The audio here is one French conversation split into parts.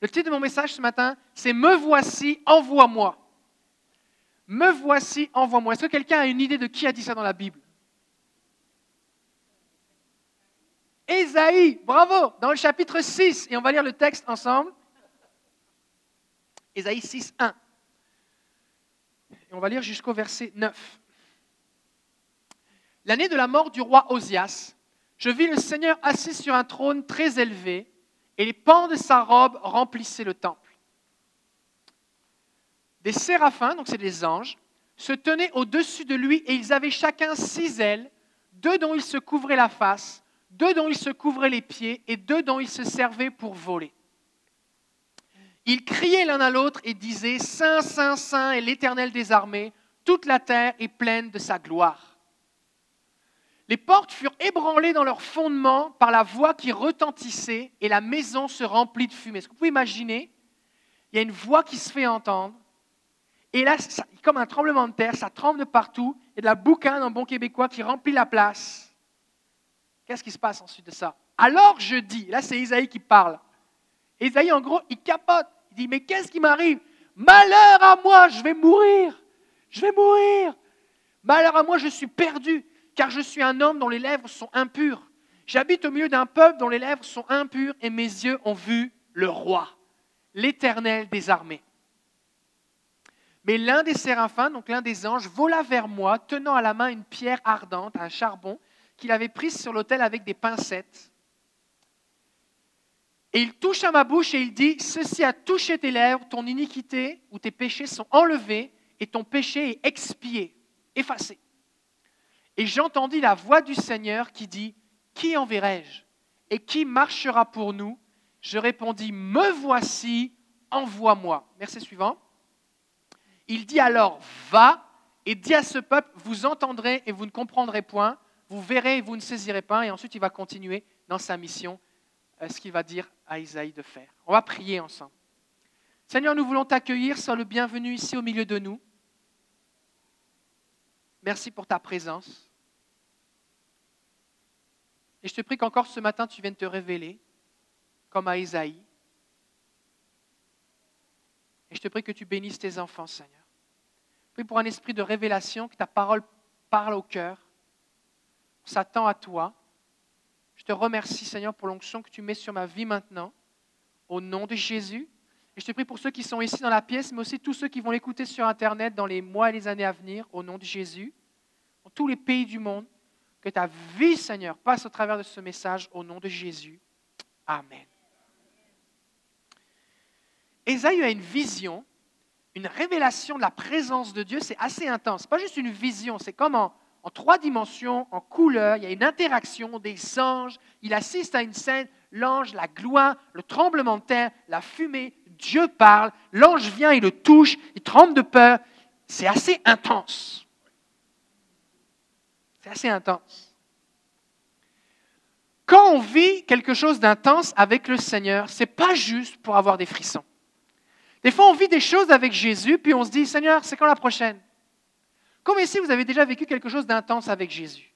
Le titre de mon message ce matin, c'est Me voici, envoie-moi. Me voici, envoie-moi. Est-ce que quelqu'un a une idée de qui a dit ça dans la Bible? Ésaïe, bravo, dans le chapitre 6, et on va lire le texte ensemble. Ésaïe 6, 1. Et on va lire jusqu'au verset 9. L'année de la mort du roi Osias, je vis le Seigneur assis sur un trône très élevé, et les pans de sa robe remplissaient le temple. Des séraphins, donc c'est des anges, se tenaient au-dessus de lui, et ils avaient chacun six ailes, deux dont ils se couvraient la face, deux dont ils se couvraient les pieds, et deux dont ils se servaient pour voler. Ils criaient l'un à l'autre et disaient, Saint, Saint, Saint est l'Éternel des armées, toute la terre est pleine de sa gloire. Les portes furent ébranlées dans leur fondement par la voix qui retentissait et la maison se remplit de fumée. Est-ce que vous pouvez imaginer? Il y a une voix qui se fait entendre et là, comme un tremblement de terre, ça tremble de partout et de la boucane en bon québécois qui remplit la place. Qu'est-ce qui se passe ensuite de ça? Alors je dis, là c'est Isaïe qui parle. Isaïe en gros, il capote. Il dit, mais qu'est-ce qui m'arrive? Malheur à moi, je vais mourir. Je vais mourir. Malheur à moi, je suis perdu car je suis un homme dont les lèvres sont impures. J'habite au milieu d'un peuple dont les lèvres sont impures, et mes yeux ont vu le roi, l'Éternel des armées. Mais l'un des séraphins, donc l'un des anges, vola vers moi, tenant à la main une pierre ardente, un charbon, qu'il avait prise sur l'autel avec des pincettes. Et il touche à ma bouche et il dit, Ceci a touché tes lèvres, ton iniquité ou tes péchés sont enlevés et ton péché est expié, effacé. Et j'entendis la voix du Seigneur qui dit, Qui enverrai-je? Et qui marchera pour nous Je répondis, Me voici, envoie-moi. Verset suivant. Il dit alors, Va et dis à ce peuple, vous entendrez et vous ne comprendrez point, vous verrez et vous ne saisirez pas. Et ensuite, il va continuer dans sa mission, euh, ce qu'il va dire à Isaïe de faire. On va prier ensemble. Seigneur, nous voulons t'accueillir, sois le bienvenu ici au milieu de nous. Merci pour ta présence. Et je te prie qu'encore ce matin, tu viennes te révéler, comme à Isaïe. Et je te prie que tu bénisses tes enfants, Seigneur. Je prie pour un esprit de révélation, que ta parole parle au cœur. S'attend à toi. Je te remercie, Seigneur, pour l'onction que tu mets sur ma vie maintenant, au nom de Jésus. Et je te prie pour ceux qui sont ici dans la pièce, mais aussi tous ceux qui vont l'écouter sur Internet dans les mois et les années à venir, au nom de Jésus, dans tous les pays du monde. Que ta vie, Seigneur, passe au travers de ce message au nom de Jésus. Amen. Ésaïe a une vision, une révélation de la présence de Dieu, c'est assez intense. Pas juste une vision, c'est comme en, en, trois dimensions, en couleur, il y a une interaction des anges, il assiste à une scène, l'ange, la gloire, le tremblement de terre, la fumée, Dieu parle, l'ange vient, il le touche, il tremble de peur, c'est assez intense. C'est assez intense. Quand on vit quelque chose d'intense avec le Seigneur, ce n'est pas juste pour avoir des frissons. Des fois, on vit des choses avec Jésus, puis on se dit, Seigneur, c'est quand la prochaine? Comme ici, vous avez déjà vécu quelque chose d'intense avec Jésus.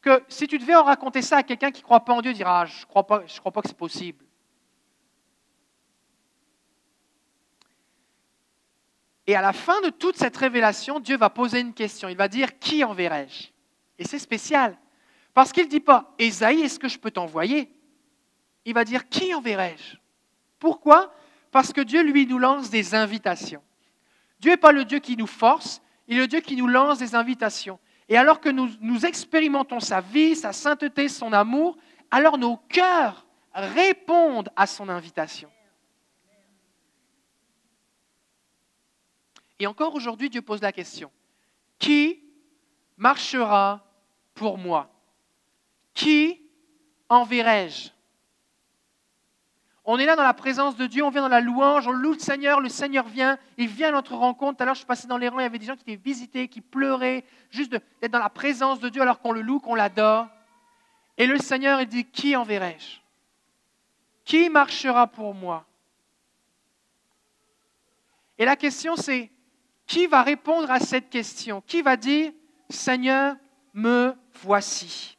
Que si tu devais en raconter ça à quelqu'un qui ne croit pas en Dieu, dira, ah, je ne crois pas, crois pas que c'est possible. Et à la fin de toute cette révélation, Dieu va poser une question. Il va dire, qui enverrai-je? Et c'est spécial. Parce qu'il ne dit pas, Esaïe, est-ce que je peux t'envoyer? Il va dire, qui enverrai-je? Pourquoi? Parce que Dieu, lui, nous lance des invitations. Dieu n'est pas le Dieu qui nous force, il est le Dieu qui nous lance des invitations. Et alors que nous, nous expérimentons sa vie, sa sainteté, son amour, alors nos cœurs répondent à son invitation. Et encore aujourd'hui, Dieu pose la question, qui marchera pour moi. Qui enverrai-je? On est là dans la présence de Dieu, on vient dans la louange, on loue le Seigneur, le Seigneur vient, il vient à notre rencontre. Alors je suis passé dans les rangs, il y avait des gens qui étaient visités, qui pleuraient, juste d'être dans la présence de Dieu alors qu'on le loue, qu'on l'adore. Et le Seigneur, il dit, qui enverrai-je? Qui marchera pour moi? Et la question c'est, qui va répondre à cette question? Qui va dire, Seigneur, me voici.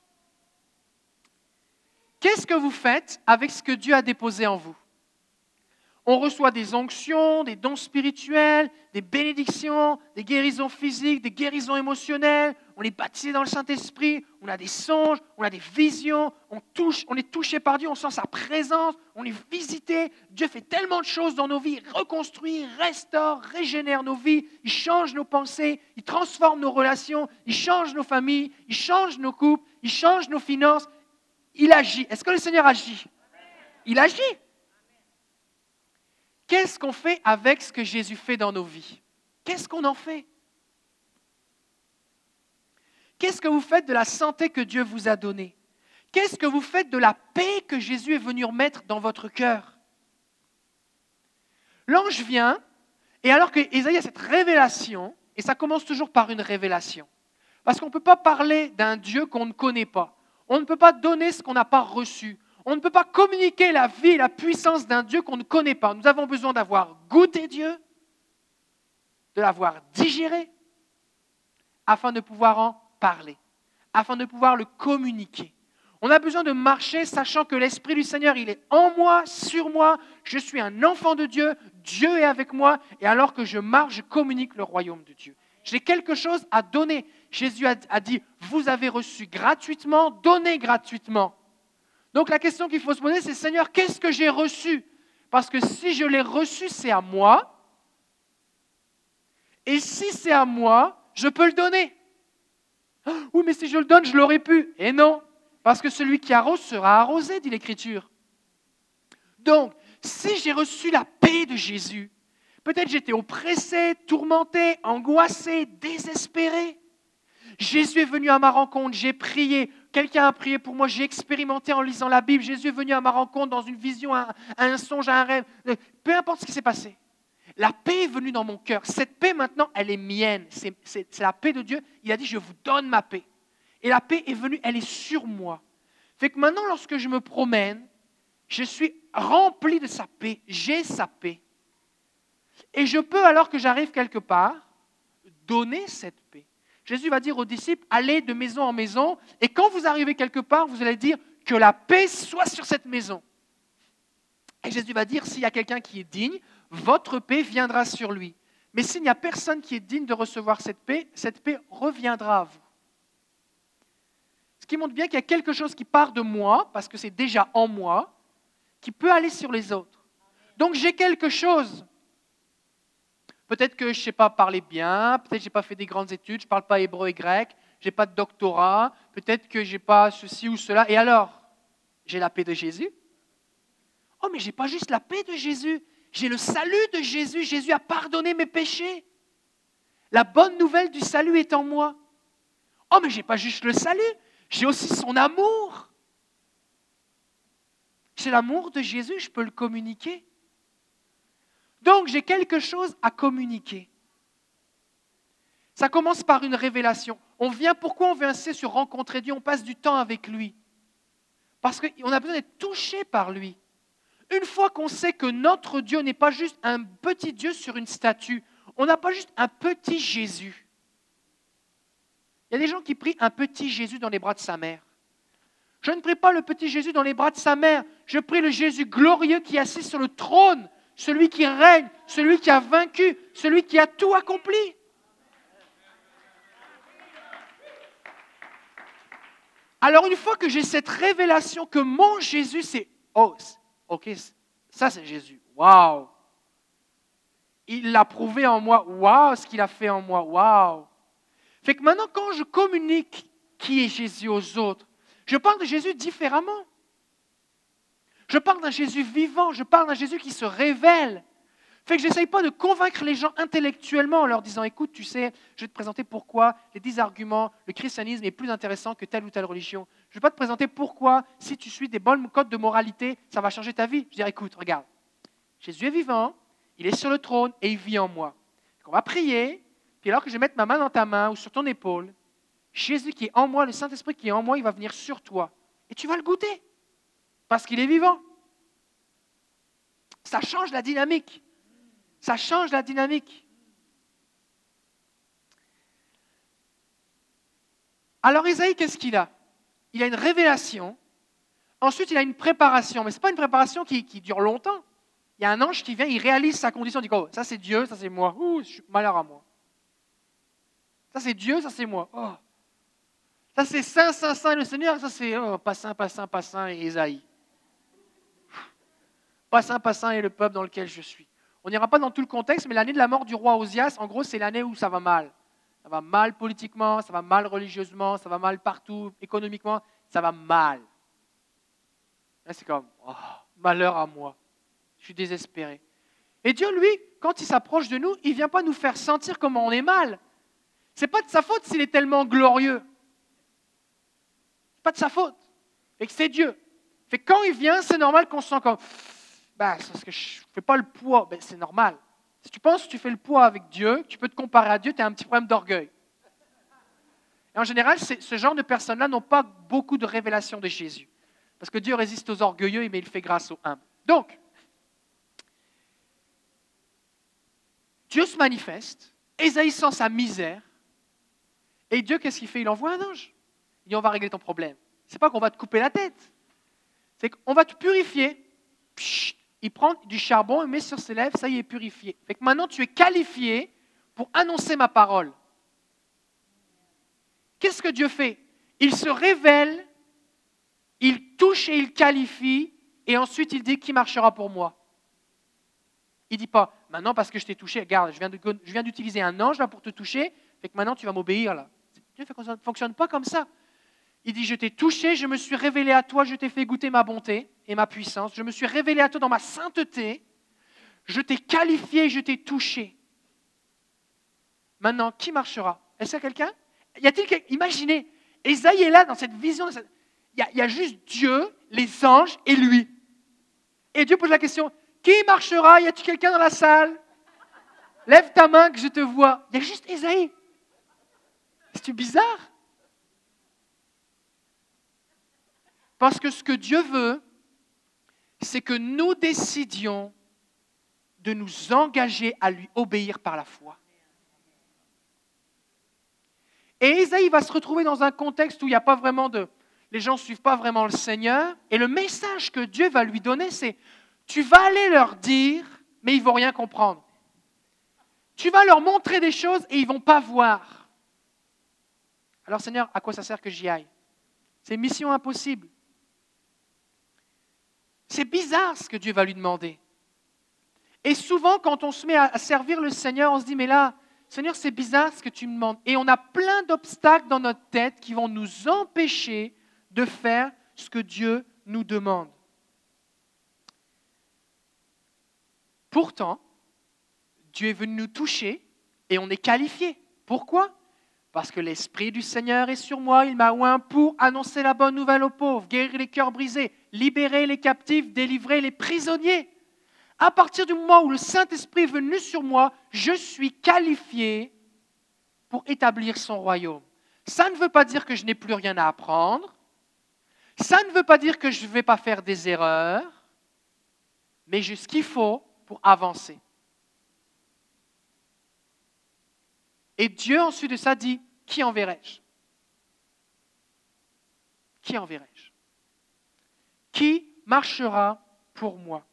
Qu'est-ce que vous faites avec ce que Dieu a déposé en vous? On reçoit des onctions, des dons spirituels, des bénédictions, des guérisons physiques, des guérisons émotionnelles. On est baptisé dans le Saint-Esprit, on a des songes, on a des visions, on, touche, on est touché par Dieu, on sent sa présence, on est visité. Dieu fait tellement de choses dans nos vies, il reconstruit, restaure, régénère nos vies, il change nos pensées, il transforme nos relations, il change nos familles, il change nos couples, il change nos finances. Il agit. Est-ce que le Seigneur agit? Il agit. Qu'est-ce qu'on fait avec ce que Jésus fait dans nos vies? Qu'est-ce qu'on en fait? Qu'est-ce que vous faites de la santé que Dieu vous a donnée? Qu'est-ce que vous faites de la paix que Jésus est venu remettre dans votre cœur? L'ange vient, et alors que a cette révélation, et ça commence toujours par une révélation, parce qu'on ne peut pas parler d'un Dieu qu'on ne connaît pas, on ne peut pas donner ce qu'on n'a pas reçu, on ne peut pas communiquer la vie et la puissance d'un Dieu qu'on ne connaît pas. Nous avons besoin d'avoir goûté Dieu, de l'avoir digéré, afin de pouvoir en parler, afin de pouvoir le communiquer. On a besoin de marcher sachant que l'Esprit du Seigneur, il est en moi, sur moi, je suis un enfant de Dieu, Dieu est avec moi, et alors que je marche, je communique le royaume de Dieu. J'ai quelque chose à donner. Jésus a, dit, vous avez reçu gratuitement, donnez gratuitement. Donc la question qu'il faut se poser, c'est Seigneur, qu'est-ce que j'ai reçu? Parce que si je l'ai reçu, c'est à moi. Et si c'est à moi, je peux le donner. Oui, mais si je le donne, je l'aurais pu. Et non, parce que celui qui arrose sera arrosé, dit l'Écriture. Donc, si j'ai reçu la paix de Jésus, peut-être j'étais oppressé, tourmenté, angoissé, désespéré. Jésus est venu à ma rencontre, j'ai prié, quelqu'un a prié pour moi, j'ai expérimenté en lisant la Bible, Jésus est venu à ma rencontre dans une vision, un, un songe, un rêve, peu importe ce qui s'est passé. La paix est venue dans mon cœur. Cette paix maintenant, elle est mienne. C'est la paix de Dieu. Il a dit, je vous donne ma paix. Et la paix est venue, elle est sur moi. Fait que maintenant, lorsque je me promène, je suis rempli de sa paix. J'ai sa paix. Et je peux, alors que j'arrive quelque part, donner cette paix. Jésus va dire aux disciples, allez de maison en maison, et quand vous arrivez quelque part, vous allez dire que la paix soit sur cette maison. Et Jésus va dire, s'il y a quelqu'un qui est digne, votre paix viendra sur lui. Mais s'il n'y a personne qui est digne de recevoir cette paix, cette paix reviendra à vous. Ce qui montre bien qu'il y a quelque chose qui part de moi, parce que c'est déjà en moi, qui peut aller sur les autres. Donc j'ai quelque chose Peut-être que je ne sais pas parler bien, peut-être que je n'ai pas fait des grandes études, je ne parle pas hébreu et grec, je n'ai pas de doctorat, peut-être que je n'ai pas ceci ou cela. Et alors J'ai la paix de Jésus? Oh, mais je n'ai pas juste la paix de Jésus, j'ai le salut de Jésus. Jésus a pardonné mes péchés. La bonne nouvelle du salut est en moi. Oh, mais je n'ai pas juste le salut, j'ai aussi son amour. C'est l'amour de Jésus, je peux le communiquer. Donc j'ai quelque chose à communiquer. Ça commence par une révélation. On vient, pourquoi on vient insister sur rencontrer Dieu? On passe du temps avec lui. Parce qu'on a besoin d'être touché par lui. Une fois qu'on sait que notre Dieu n'est pas juste un petit Dieu sur une statue, on n'a pas juste un petit Jésus. Il y a des gens qui prient un petit Jésus dans les bras de sa mère. Je ne prie pas le petit Jésus dans les bras de sa mère, je prie le Jésus glorieux qui est assis sur le trône celui qui règne, celui qui a vaincu, celui qui a tout accompli. Alors une fois que j'ai cette révélation que mon Jésus, c'est, oh, ok, ça c'est Jésus, waouh. Il l'a prouvé en moi, waouh, ce qu'il a fait en moi, waouh. Fait que maintenant, quand je communique qui est Jésus aux autres, je parle de Jésus différemment. Je parle d'un Jésus vivant, je parle d'un Jésus qui se révèle. Fait que je n'essaye pas de convaincre les gens intellectuellement en leur disant écoute, tu sais, je vais te présenter pourquoi les dix arguments, le christianisme est plus intéressant que telle ou telle religion. Je ne vais pas te présenter pourquoi, si tu suis des bonnes codes de moralité, ça va changer ta vie. Je dire écoute, regarde, Jésus est vivant, il est sur le trône et il vit en moi. On va prier, puis alors que je vais mettre ma main dans ta main ou sur ton épaule, Jésus qui est en moi, le Saint-Esprit qui est en moi, il va venir sur toi. Et tu vas le goûter. Parce qu'il est vivant. Ça change la dynamique. Ça change la dynamique. Alors Isaïe, qu'est-ce qu'il a? Il a une révélation. Ensuite, il a une préparation. Mais ce n'est pas une préparation qui, dure longtemps. il y a un ange qui vient, il réalise sa condition, il dit oh, ça c'est Dieu, ça c'est moi. Ouh, malheur à moi. Ça c'est Dieu, ça c'est moi. Oh. Ça c'est Saint, Saint, Saint le Seigneur, ça c'est oh, pas Saint, pas Saint, pas Saint et Isaïe. Pas Saint, pas Saint et le peuple dans lequel je suis. On n'ira pas dans tout le contexte, mais l'année de la mort du roi Osias, en gros, c'est l'année où ça va mal. Ça va mal politiquement, ça va mal religieusement, ça va mal partout, économiquement, ça va mal. C'est comme, oh, malheur à moi. Je suis désespéré. Et Dieu, lui, quand il s'approche de nous, il ne vient pas nous faire sentir comment on est mal. Ce n'est pas de sa faute s'il est tellement glorieux. Pas de sa faute. Et que c'est Dieu. Fait quand il vient, c'est normal qu'on se sent comme, bah, parce que je ne fais pas le poids. Ben, c'est normal. Si tu penses que tu fais le poids avec Dieu, tu peux te comparer à Dieu, tu as un petit problème d'orgueil. Et en général, ce genre de personnes-là n'ont pas beaucoup de révélations de Jésus. Parce que Dieu résiste aux orgueilleux, mais il fait grâce aux humbles. Donc, Dieu se manifeste, Ésaïe sa misère, et Dieu, qu'est-ce qu'il fait? Il envoie un ange. Il dit, on va régler ton problème. C'est pas qu'on va te couper la tête, c'est qu'on va te purifier. Il prend du charbon, il met sur ses lèvres, ça y est, purifié. Fait que maintenant, tu es qualifié pour annoncer ma parole. Qu'est-ce que Dieu fait? Il se révèle il touche et il qualifie, et ensuite il dit qui marchera pour moi? Il ne dit pas, maintenant parce que je t'ai touché, regarde, je viens d'utiliser un ange là pour te toucher, fait que maintenant tu vas m'obéir là. Dieu ne fonctionne pas comme ça. Il dit, je t'ai touché, je me suis révélé à toi, je t'ai fait goûter ma bonté et ma puissance, je me suis révélé à toi dans ma sainteté, je t'ai qualifié, je t'ai touché. Maintenant, qui marchera? Est-ce qu'il y a quelqu'un? Y a-t-il quelqu'un Imaginez, Esaïe est là dans cette vision, de cette il y, a juste Dieu, les anges et lui. Et Dieu pose la question, qui marchera? Y a-t-il quelqu'un dans la salle? Lève ta main que je te vois. Il y a juste Esaïe. C'est bizarre? Parce que ce que Dieu veut, c'est que nous décidions de nous engager à lui obéir par la foi. Et Esaïe va se retrouver dans un contexte où il n'y a pas vraiment de, les gens ne suivent pas vraiment le Seigneur. Et le message que Dieu va lui donner, c'est, tu vas aller leur dire, mais ils ne vont rien comprendre. Tu vas leur montrer des choses et ils ne vont pas voir. Alors Seigneur, à quoi ça sert que j'y aille? C'est mission impossible. C'est bizarre ce que Dieu va lui demander. Et souvent, quand on se met à servir le Seigneur, on se dit, mais là, Seigneur, c'est bizarre ce que tu me demandes. Et on a plein d'obstacles dans notre tête qui vont nous empêcher de faire ce que Dieu nous demande. Pourtant, Dieu est venu nous toucher et on est qualifié. Pourquoi? Parce que l'Esprit du Seigneur est sur moi, il m'a oint pour annoncer la bonne nouvelle aux pauvres, guérir les cœurs brisés, libérer les captifs, délivrer les prisonniers. À partir du moment où le Saint-Esprit est venu sur moi, je suis qualifié pour établir son royaume. Ça ne veut pas dire que je n'ai plus rien à apprendre, ça ne veut pas dire que je ne vais pas faire des erreurs, mais juste ce qu'il faut pour avancer. Et Dieu, ensuite de ça, dit, qui enverrai-je? Qui enverrai-je? Qui marchera pour moi?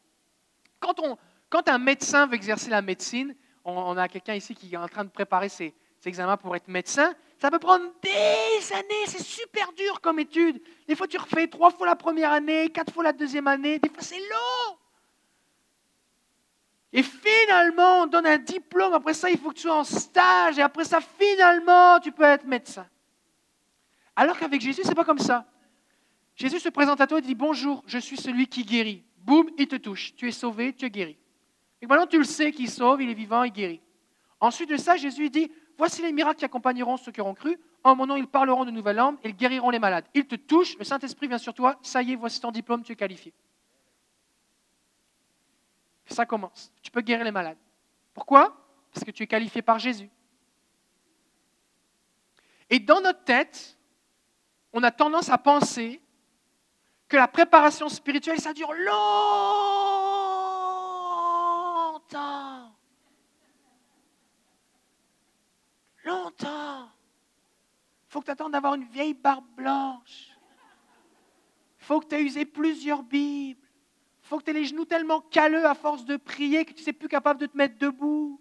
Quand, un médecin veut exercer la médecine, on, a quelqu'un ici qui est en train de préparer ses examens pour être médecin, ça peut prendre des années, c'est super dur comme étude. Des fois, tu refais trois fois la première année, quatre fois la deuxième année, des fois, c'est long. Et finalement, on donne un diplôme, après ça, il faut que tu sois en stage, et après ça, finalement, tu peux être médecin. Alors qu'avec Jésus, ce n'est pas comme ça. Jésus se présente à toi et dit Bonjour, je suis celui qui guérit. Boum, il te touche. Tu es sauvé, tu es guéri. Et maintenant, tu le sais qu'il sauve, il est vivant, il guérit. Ensuite de ça, Jésus dit Voici les miracles qui accompagneront ceux qui auront cru. En mon nom, ils parleront de nouvelles langues ils guériront les malades. Ils te touchent, le Saint-Esprit vient sur toi, ça y est, voici ton diplôme, tu es qualifié. Ça commence. Tu peux guérir les malades. Pourquoi? Parce que tu es qualifié par Jésus. Et dans notre tête, on a tendance à penser que la préparation spirituelle, ça dure longtemps. longtemps. Il faut que tu attendes d'avoir une vieille barbe blanche. Il faut que tu aies usé plusieurs Bibles. Faut que tu aies les genoux tellement calleux à force de prier que tu ne sais plus capable de te mettre debout.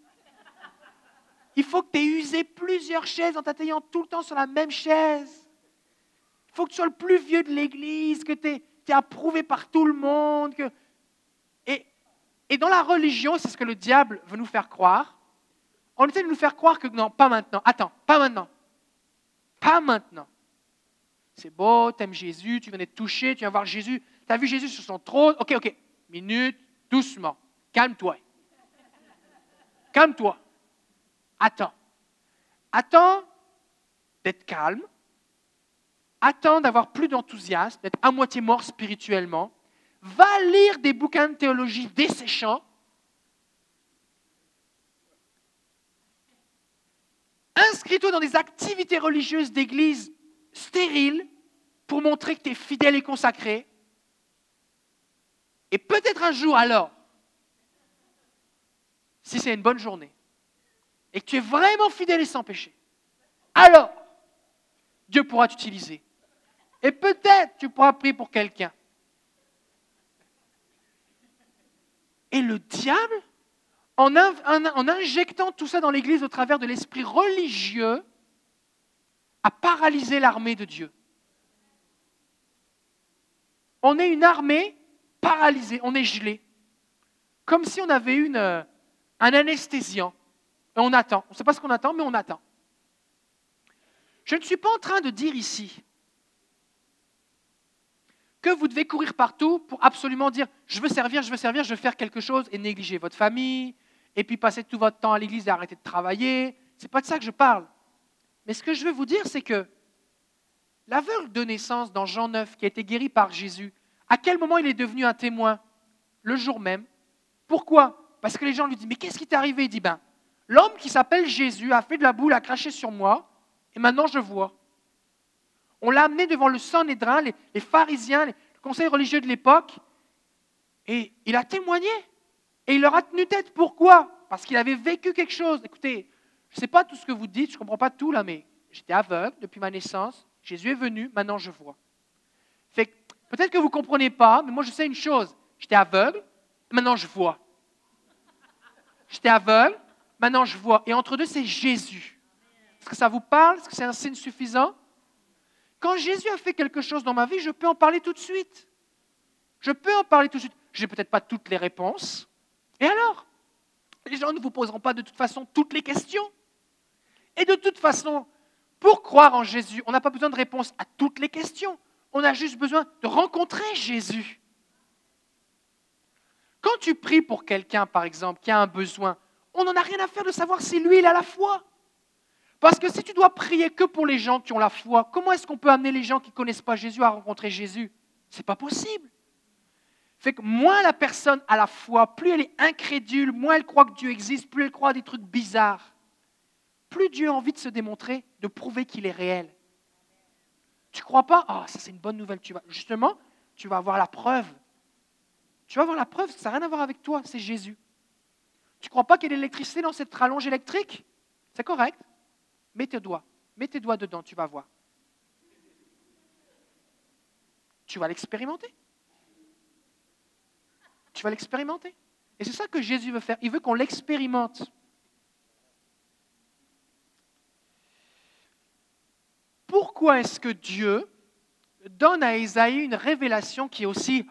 Il faut que tu aies usé plusieurs chaises en t'atteignant tout le temps sur la même chaise. Il faut que tu sois le plus vieux de l'Église, que tu es, approuvé par tout le monde. Que... Et, et dans la religion, c'est ce que le diable veut nous faire croire. On essaie de nous faire croire que non, pas maintenant. Attends, pas maintenant. Pas maintenant. C'est beau, tu aimes Jésus, tu viens d'être touché, tu viens voir Jésus. Tu as vu Jésus sur son trône? Ok, ok. Minute, doucement. Calme-toi. Calme-toi. Attends. Attends d'être calme. Attends d'avoir plus d'enthousiasme, d'être à moitié mort spirituellement. Va lire des bouquins de théologie desséchants. Inscris-toi dans des activités religieuses d'église stériles pour montrer que tu es fidèle et consacré. Et peut-être un jour alors, si c'est une bonne journée, et que tu es vraiment fidèle et sans péché, alors Dieu pourra t'utiliser. Et peut-être tu pourras prier pour quelqu'un. Et le diable, en, injectant tout ça dans l'Église au travers de l'esprit religieux, a paralysé l'armée de Dieu. On est une armée paralysée, on est gelé, comme si on avait une, euh, un anesthésiant. Et on attend. On ne sait pas ce qu'on attend, mais on attend. Je ne suis pas en train de dire ici que vous devez courir partout pour absolument dire je veux servir, je veux servir, je veux faire quelque chose et négliger votre famille, et puis passer tout votre temps à l'église et arrêter de travailler. Ce n'est pas de ça que je parle. Mais ce que je veux vous dire, c'est que l'aveugle de naissance dans Jean 9, qui a été guéri par Jésus, à quel moment il est devenu un témoin Le jour même? Pourquoi? Parce que les gens lui disent, mais qu'est-ce qui t'est arrivé? Il dit, ben, l'homme qui s'appelle Jésus a fait de la boule, a craché sur moi, et maintenant je vois. On l'a amené devant le Sanhédrin, les, pharisiens, les, le conseil religieux de l'époque, et il a témoigné. Et il leur a tenu tête. Pourquoi? Parce qu'il avait vécu quelque chose. Écoutez, je ne sais pas tout ce que vous dites, je ne comprends pas tout là, mais j'étais aveugle depuis ma naissance. Jésus est venu, maintenant je vois. Peut-être que vous ne comprenez pas, mais moi je sais une chose. J'étais aveugle, maintenant je vois. J'étais aveugle, maintenant je vois. Et entre deux, c'est Jésus. Est-ce que ça vous parle? Est-ce que c'est un signe suffisant? Quand Jésus a fait quelque chose dans ma vie, je peux en parler tout de suite. Je peux en parler tout de suite. Je n'ai peut-être pas toutes les réponses. Et alors? Les gens ne vous poseront pas de toute façon toutes les questions. Et de toute façon, pour croire en Jésus, on n'a pas besoin de réponse à toutes les questions. On a juste besoin de rencontrer Jésus. Quand tu pries pour quelqu'un, par exemple, qui a un besoin, on n'en a rien à faire de savoir si lui, il a la foi. Parce que si tu dois prier que pour les gens qui ont la foi, comment est-ce qu'on peut amener les gens qui ne connaissent pas Jésus à rencontrer Jésus? Ce n'est pas possible. Fait que moins la personne a la foi, plus elle est incrédule, moins elle croit que Dieu existe, plus elle croit à des trucs bizarres plus Dieu a envie de se démontrer, de prouver qu'il est réel. Tu crois pas? Ah, ça c'est une bonne nouvelle. Tu vas, justement, tu vas avoir la preuve. Tu vas avoir la preuve, ça n'a rien à voir avec toi, c'est Jésus. Tu crois pas qu'il y a de l'électricité dans cette rallonge électrique? C'est correct. Mets tes doigts. Mets tes doigts dedans, tu vas voir. Tu vas l'expérimenter. Tu vas l'expérimenter. Et c'est ça que Jésus veut faire. Il veut qu'on l'expérimente. Pourquoi est-ce que Dieu donne à Isaïe une révélation qui est aussi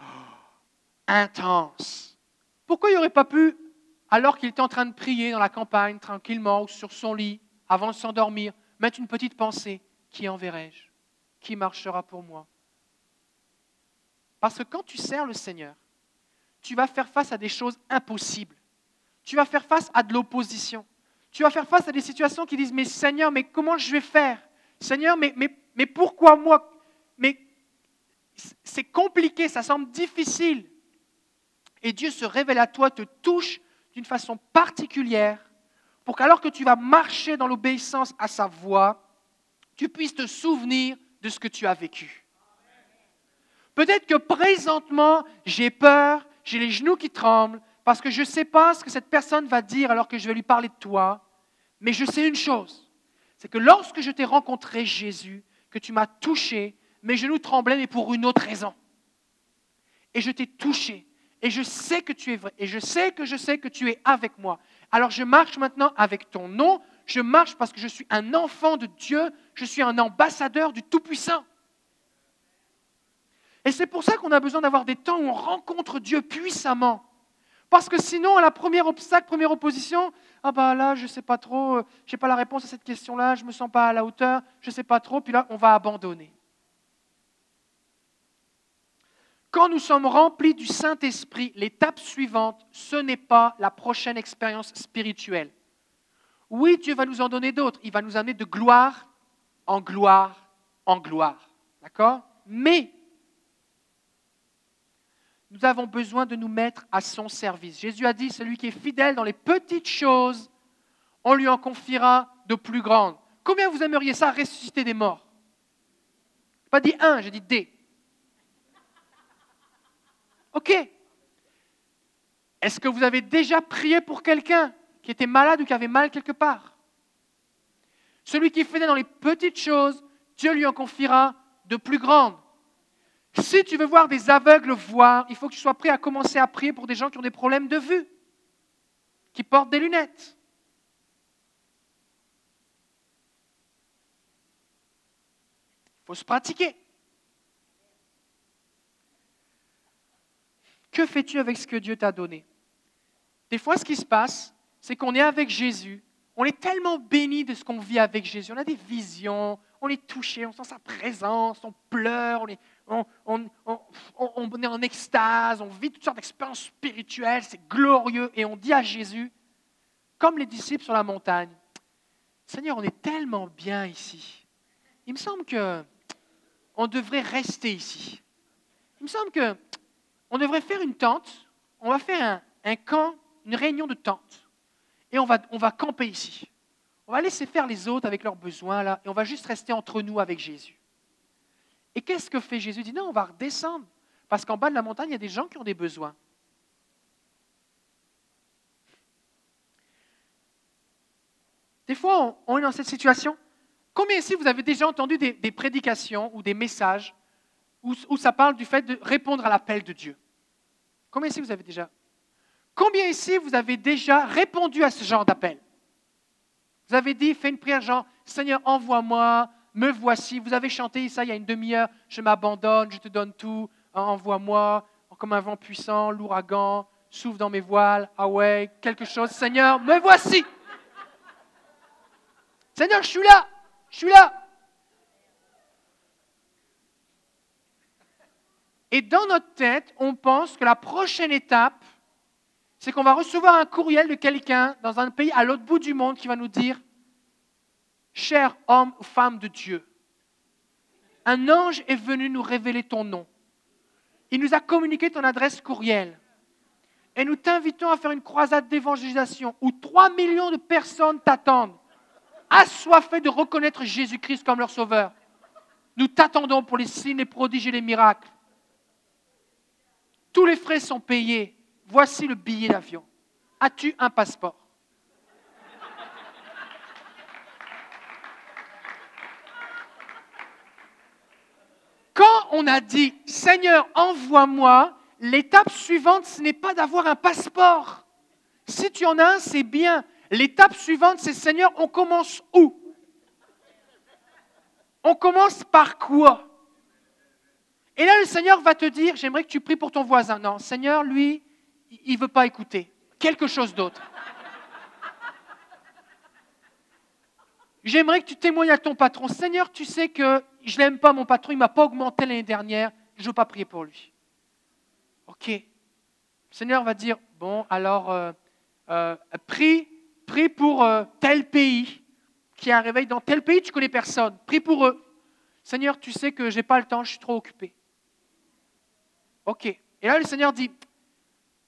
intense? Pourquoi il n'aurait pas pu, alors qu'il était en train de prier dans la campagne, tranquillement, ou sur son lit, avant de s'endormir, mettre une petite pensée? Qui enverrai-je? Qui marchera pour moi? Parce que quand tu sers le Seigneur, tu vas faire face à des choses impossibles. Tu vas faire face à de l'opposition. Tu vas faire face à des situations qui disent, mais Seigneur, mais comment je vais faire? Seigneur, mais, pourquoi moi? Mais c'est compliqué, ça semble difficile. Et Dieu se révèle à toi, te touche d'une façon particulière pour qu'alors que tu vas marcher dans l'obéissance à sa voix, tu puisses te souvenir de ce que tu as vécu. Peut-être que présentement, j'ai peur, j'ai les genoux qui tremblent, parce que je ne sais pas ce que cette personne va dire alors que je vais lui parler de toi, mais je sais une chose, c'est que lorsque je t'ai rencontré, Jésus, que tu m'as touché, mes genoux tremblaient, mais pour une autre raison. Et je t'ai touché, et je sais que tu es vrai, et je sais que je sais que tu es avec moi. Alors je marche maintenant avec ton nom, je marche parce que je suis un enfant de Dieu, je suis un ambassadeur du Tout-Puissant. Et c'est pour ça qu'on a besoin d'avoir des temps où on rencontre Dieu puissamment. Parce que sinon, à la première obstacle, première opposition, ah bah là, je ne sais pas trop, euh, je n'ai pas la réponse à cette question-là, je ne me sens pas à la hauteur, je ne sais pas trop, puis là, on va abandonner. Quand nous sommes remplis du Saint-Esprit, l'étape suivante, ce n'est pas la prochaine expérience spirituelle. Oui, Dieu va nous en donner d'autres. Il va nous amener de gloire en gloire en gloire. D'accord? Mais nous avons besoin de nous mettre à son service. Jésus a dit, celui qui est fidèle dans les petites choses, on lui en confiera de plus grandes. Combien vous aimeriez ça, ressusciter des morts? Pas dit un, j'ai dit des. OK. Est-ce que vous avez déjà prié pour quelqu'un qui était malade ou qui avait mal quelque part? Celui qui est fidèle dans les petites choses, Dieu lui en confiera de plus grandes. Si tu veux voir des aveugles voir, il faut que tu sois prêt à commencer à prier pour des gens qui ont des problèmes de vue, qui portent des lunettes. Il faut se pratiquer. Que fais-tu avec ce que Dieu t'a donné? Des fois, ce qui se passe, c'est qu'on est avec Jésus, on est tellement béni de ce qu'on vit avec Jésus, on a des visions, on est touché, on sent sa présence, on pleure, on est, on, est en extase, on vit toutes sortes d'expériences spirituelles, c'est glorieux, et on dit à Jésus, comme les disciples sur la montagne, Seigneur, on est tellement bien ici. Il me semble que on devrait rester ici. Il me semble que on devrait faire une tente, on va faire un, camp, une réunion de tente, et on va, camper ici. On va laisser faire les autres avec leurs besoins et on va juste rester entre nous avec Jésus. Et qu'est-ce que fait Jésus? Il dit non, on va redescendre. Parce qu'en bas de la montagne, il y a des gens qui ont des besoins. Des fois, on, est dans cette situation. Combien ici vous avez déjà entendu des, prédications ou des messages où, où, ça parle du fait de répondre à l'appel de Dieu? Combien ici vous avez déjà? Combien ici vous avez déjà répondu à ce genre d'appel? Vous avez dit, fais une prière genre, Seigneur, envoie-moi, me voici. Vous avez chanté ça il y a une demi-heure, je m'abandonne, je te donne tout, envoie-moi, comme un vent puissant, l'ouragan, souffle dans mes voiles, ah ouais, quelque chose. Seigneur, me voici. Seigneur, je suis là, je suis là. Et dans notre tête, on pense que la prochaine étape, c'est qu'on va recevoir un courriel de quelqu'un dans un pays à l'autre bout du monde qui va nous dire cher homme ou femme de Dieu, un ange est venu nous révéler ton nom. Il nous a communiqué ton adresse courriel. Et nous t'invitons à faire une croisade d'évangélisation où 3 millions de personnes t'attendent, assoiffées de reconnaître Jésus-Christ comme leur sauveur. Nous t'attendons pour les signes, les prodiges et les miracles. Tous les frais sont payés. Voici le billet d'avion. As-tu un passeport Quand on a dit Seigneur, envoie-moi, l'étape suivante, ce n'est pas d'avoir un passeport. Si tu en as un, c'est bien. L'étape suivante, c'est Seigneur, on commence où? On commence par quoi? Et là, le Seigneur va te dire, j'aimerais que tu pries pour ton voisin. Non, Seigneur, lui, il ne veut pas écouter. Quelque chose d'autre. J'aimerais que tu témoignes à ton patron. Seigneur, tu sais que je ne l'aime pas, mon patron, il ne m'a pas augmenté l'année dernière, je ne veux pas prier pour lui. OK. Le Seigneur va dire, bon, alors, euh, euh, prie, prie pour euh, tel pays qui a un réveil dans tel pays, tu connais personne. Prie pour eux. Seigneur, tu sais que je n'ai pas le temps, je suis trop occupé. OK. Et là, le Seigneur dit,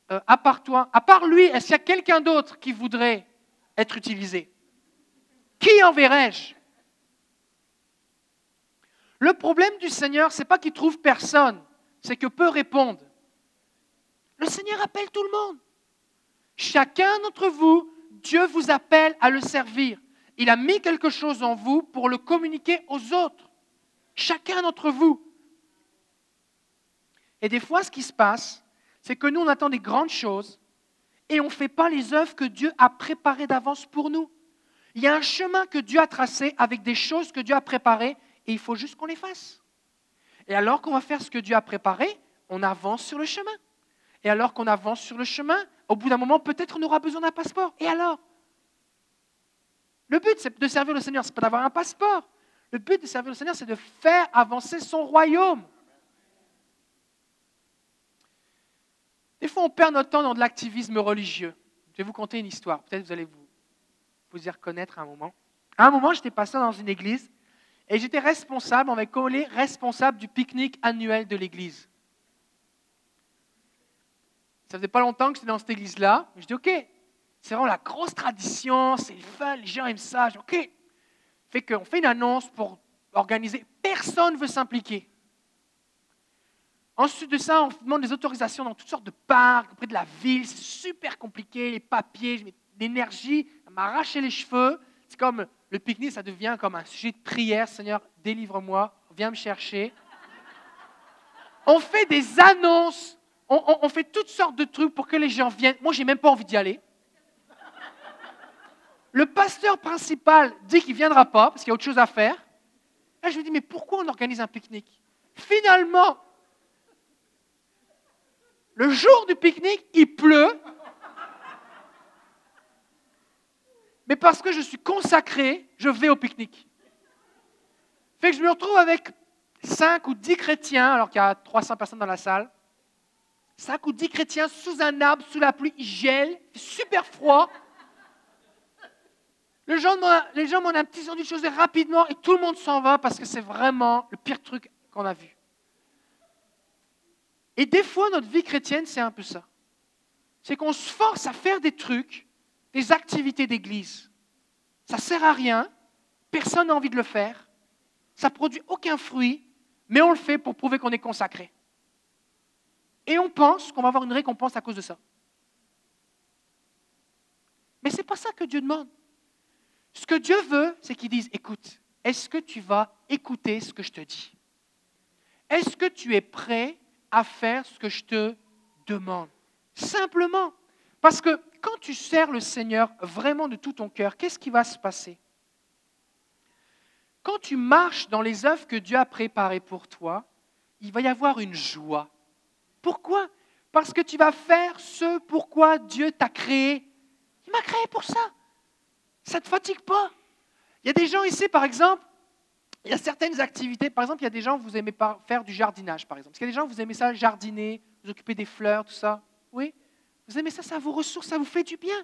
à part toi, à part lui, est-ce qu'il y a quelqu'un d'autre qui voudrait être utilisé? Qui enverrai-je? Le problème du Seigneur, ce n'est pas qu'il trouve personne, c'est que peu répondent. Le Seigneur appelle tout le monde. Chacun d'entre vous, Dieu vous appelle à le servir. Il a mis quelque chose en vous pour le communiquer aux autres. Chacun d'entre vous. Et des fois, ce qui se passe, c'est que nous, on attend des grandes choses et on ne fait pas les œuvres que Dieu a préparées d'avance pour nous. Il y a un chemin que Dieu a tracé avec des choses que Dieu a préparées et il faut juste qu'on les fasse. Et alors qu'on va faire ce que Dieu a préparé, on avance sur le chemin. Et alors qu'on avance sur le chemin, au bout d'un moment, peut-être on aura besoin d'un passeport. Et alors? Le but c'est de servir le Seigneur, ce n'est pas d'avoir un passeport. Le but de servir le Seigneur, c'est de faire avancer son royaume. Des fois, on perd notre temps dans de l'activisme religieux. Je vais vous conter une histoire. Peut-être vous allez vous, vous y reconnaître à un moment. À un moment, j'étais passé dans une église et j'étais responsable, on m'avait collé responsable du pique-nique annuel de l'église. Ça faisait pas longtemps que j'étais dans cette église-là. Je dis, OK, c'est vraiment la grosse tradition, c'est le fun, les gens aiment ça. Je dis, OK. Fait qu'on fait une annonce pour organiser. Personne ne veut s'impliquer. Ensuite de ça, on demande des autorisations dans toutes sortes de parcs, auprès de la ville. C'est super compliqué, les papiers, l'énergie, ça m'arrache les cheveux. C'est comme le pique-nique, ça devient comme un sujet de prière. Seigneur, délivre-moi, viens me chercher. On fait des annonces, on, fait toutes sortes de trucs pour que les gens viennent. Moi, j'ai même pas envie d'y aller. Le pasteur principal dit qu'il ne viendra pas parce qu'il y a autre chose à faire. Là, je me dis, mais pourquoi on organise un pique-nique? Finalement, le jour du pique-nique, il pleut. Mais parce que je suis consacré, je vais au pique-nique. Fait que je me retrouve avec 5 ou 10 chrétiens, alors qu'il y a 300 personnes dans la salle. 5 ou 10 chrétiens sous un arbre, sous la pluie, il gèle, il fait super froid. Les gens, m'ont un petit de choses rapidement et tout le monde s'en va parce que c'est vraiment le pire truc qu'on a vu. Et des fois, notre vie chrétienne, c'est un peu ça. C'est qu'on se force à faire des trucs, des activités d'église. Ça ne sert à rien, personne n'a envie de le faire, ça ne produit aucun fruit, mais on le fait pour prouver qu'on est consacré. Et on pense qu'on va avoir une récompense à cause de ça. Mais ce n'est pas ça que Dieu demande. Ce que Dieu veut, c'est qu'il dise, écoute, est-ce que tu vas écouter ce que je te dis? Est-ce que tu es prêt à faire ce que je te demande? Simplement. Parce que quand tu sers le Seigneur vraiment de tout ton cœur, qu'est-ce qui va se passer? Quand tu marches dans les œuvres que Dieu a préparées pour toi, il va y avoir une joie. Pourquoi? Parce que tu vas faire ce pourquoi Dieu t'a créé. Il m'a créé pour ça. Ça ne te fatigue pas? Il y a des gens ici, par exemple, il y a certaines activités, par exemple, il y a des gens, vous aimez faire du jardinage, par exemple. Est-ce qu'il y a des gens, vous aimez ça, jardiner, vous occuper des fleurs, tout ça? Oui? Vous aimez ça, ça vous ressource, ça vous fait du bien.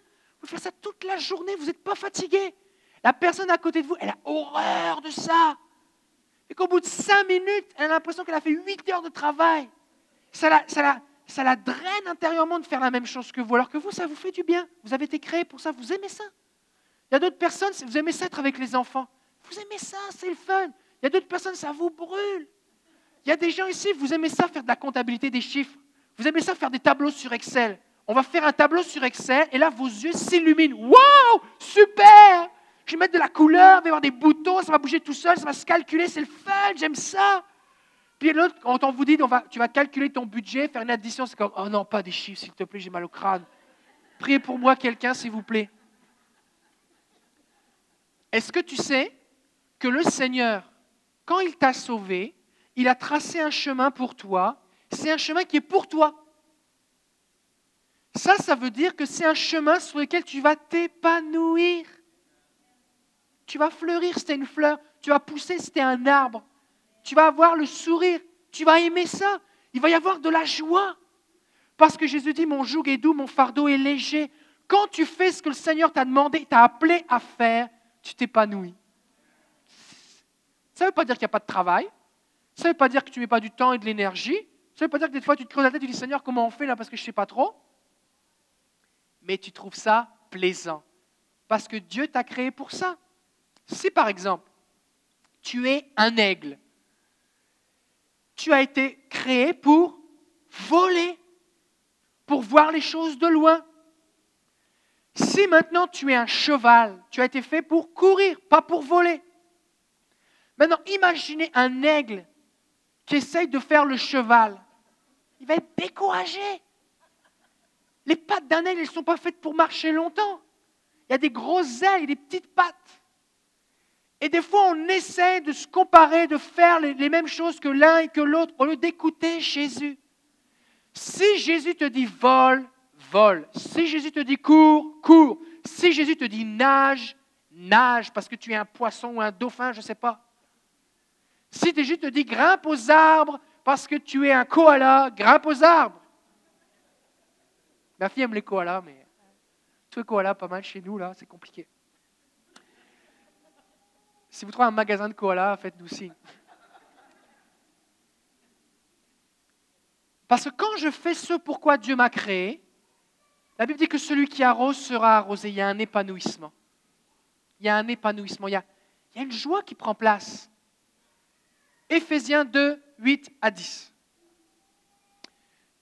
Vous faites ça toute la journée, vous n'êtes pas fatigué. La personne à côté de vous, elle a horreur de ça. Et qu'au bout de cinq minutes, elle a l'impression qu'elle a fait huit heures de travail. Ça la, ça, la, ça la draine intérieurement de faire la même chose que vous, alors que vous, ça vous fait du bien. Vous avez été créé pour ça, vous aimez ça. Il y a d'autres personnes, vous aimez ça être avec les enfants. Vous aimez ça, c'est le fun. Il y a d'autres personnes, ça vous brûle. Il y a des gens ici, vous aimez ça faire de la comptabilité des chiffres. Vous aimez ça faire des tableaux sur Excel. On va faire un tableau sur Excel et là, vos yeux s'illuminent. Wow, super! Je vais mettre de la couleur, il va y avoir des boutons, ça va bouger tout seul, ça va se calculer, c'est le fun, j'aime ça. Puis l'autre, quand on vous dit, tu vas calculer ton budget, faire une addition, c'est comme, oh non, pas des chiffres, s'il te plaît, j'ai mal au crâne. Priez pour moi, quelqu'un, s'il vous plaît. Est-ce que tu sais que le Seigneur, quand il t'a sauvé, il a tracé un chemin pour toi. C'est un chemin qui est pour toi. Ça, ça veut dire que c'est un chemin sur lequel tu vas t'épanouir. Tu vas fleurir, c'était une fleur. Tu vas pousser, c'était un arbre. Tu vas avoir le sourire. Tu vas aimer ça. Il va y avoir de la joie. Parce que Jésus dit, mon joug est doux, mon fardeau est léger. Quand tu fais ce que le Seigneur t'a demandé, t'a appelé à faire, tu t'épanouis. Ça ne veut pas dire qu'il n'y a pas de travail. Ça ne veut pas dire que tu mets pas du temps et de l'énergie. Ça ne veut pas dire que des fois tu te creuses la tête tu dis Seigneur, comment on fait là parce que je ne sais pas trop. Mais tu trouves ça plaisant. Parce que Dieu t'a créé pour ça. Si par exemple, tu es un aigle, tu as été créé pour voler, pour voir les choses de loin. Si maintenant tu es un cheval, tu as été fait pour courir, pas pour voler. Maintenant, imaginez un aigle qui essaye de faire le cheval. Il va être découragé. Les pattes d'un aigle, elles ne sont pas faites pour marcher longtemps. Il y a des grosses ailes et des petites pattes. Et des fois, on essaie de se comparer, de faire les, mêmes choses que l'un et que l'autre, au lieu d'écouter Jésus. Si Jésus te dit vole, vole. Si Jésus te dit cours, cours. Si Jésus te dit nage, nage parce que tu es un poisson ou un dauphin, je ne sais pas. Si Jésus te dit grimpe aux arbres parce que tu es un koala, grimpe aux arbres. Ma fille aime les koalas, mais tous les koalas, pas mal chez nous, là, c'est compliqué. Si vous trouvez un magasin de koalas, faites-nous signe. Parce que quand je fais ce pourquoi Dieu m'a créé, la Bible dit que celui qui arrose sera arrosé. Il y a un épanouissement. Il y a un épanouissement. Il y a, il y a une joie qui prend place. Éphésiens 2, 8 à 10.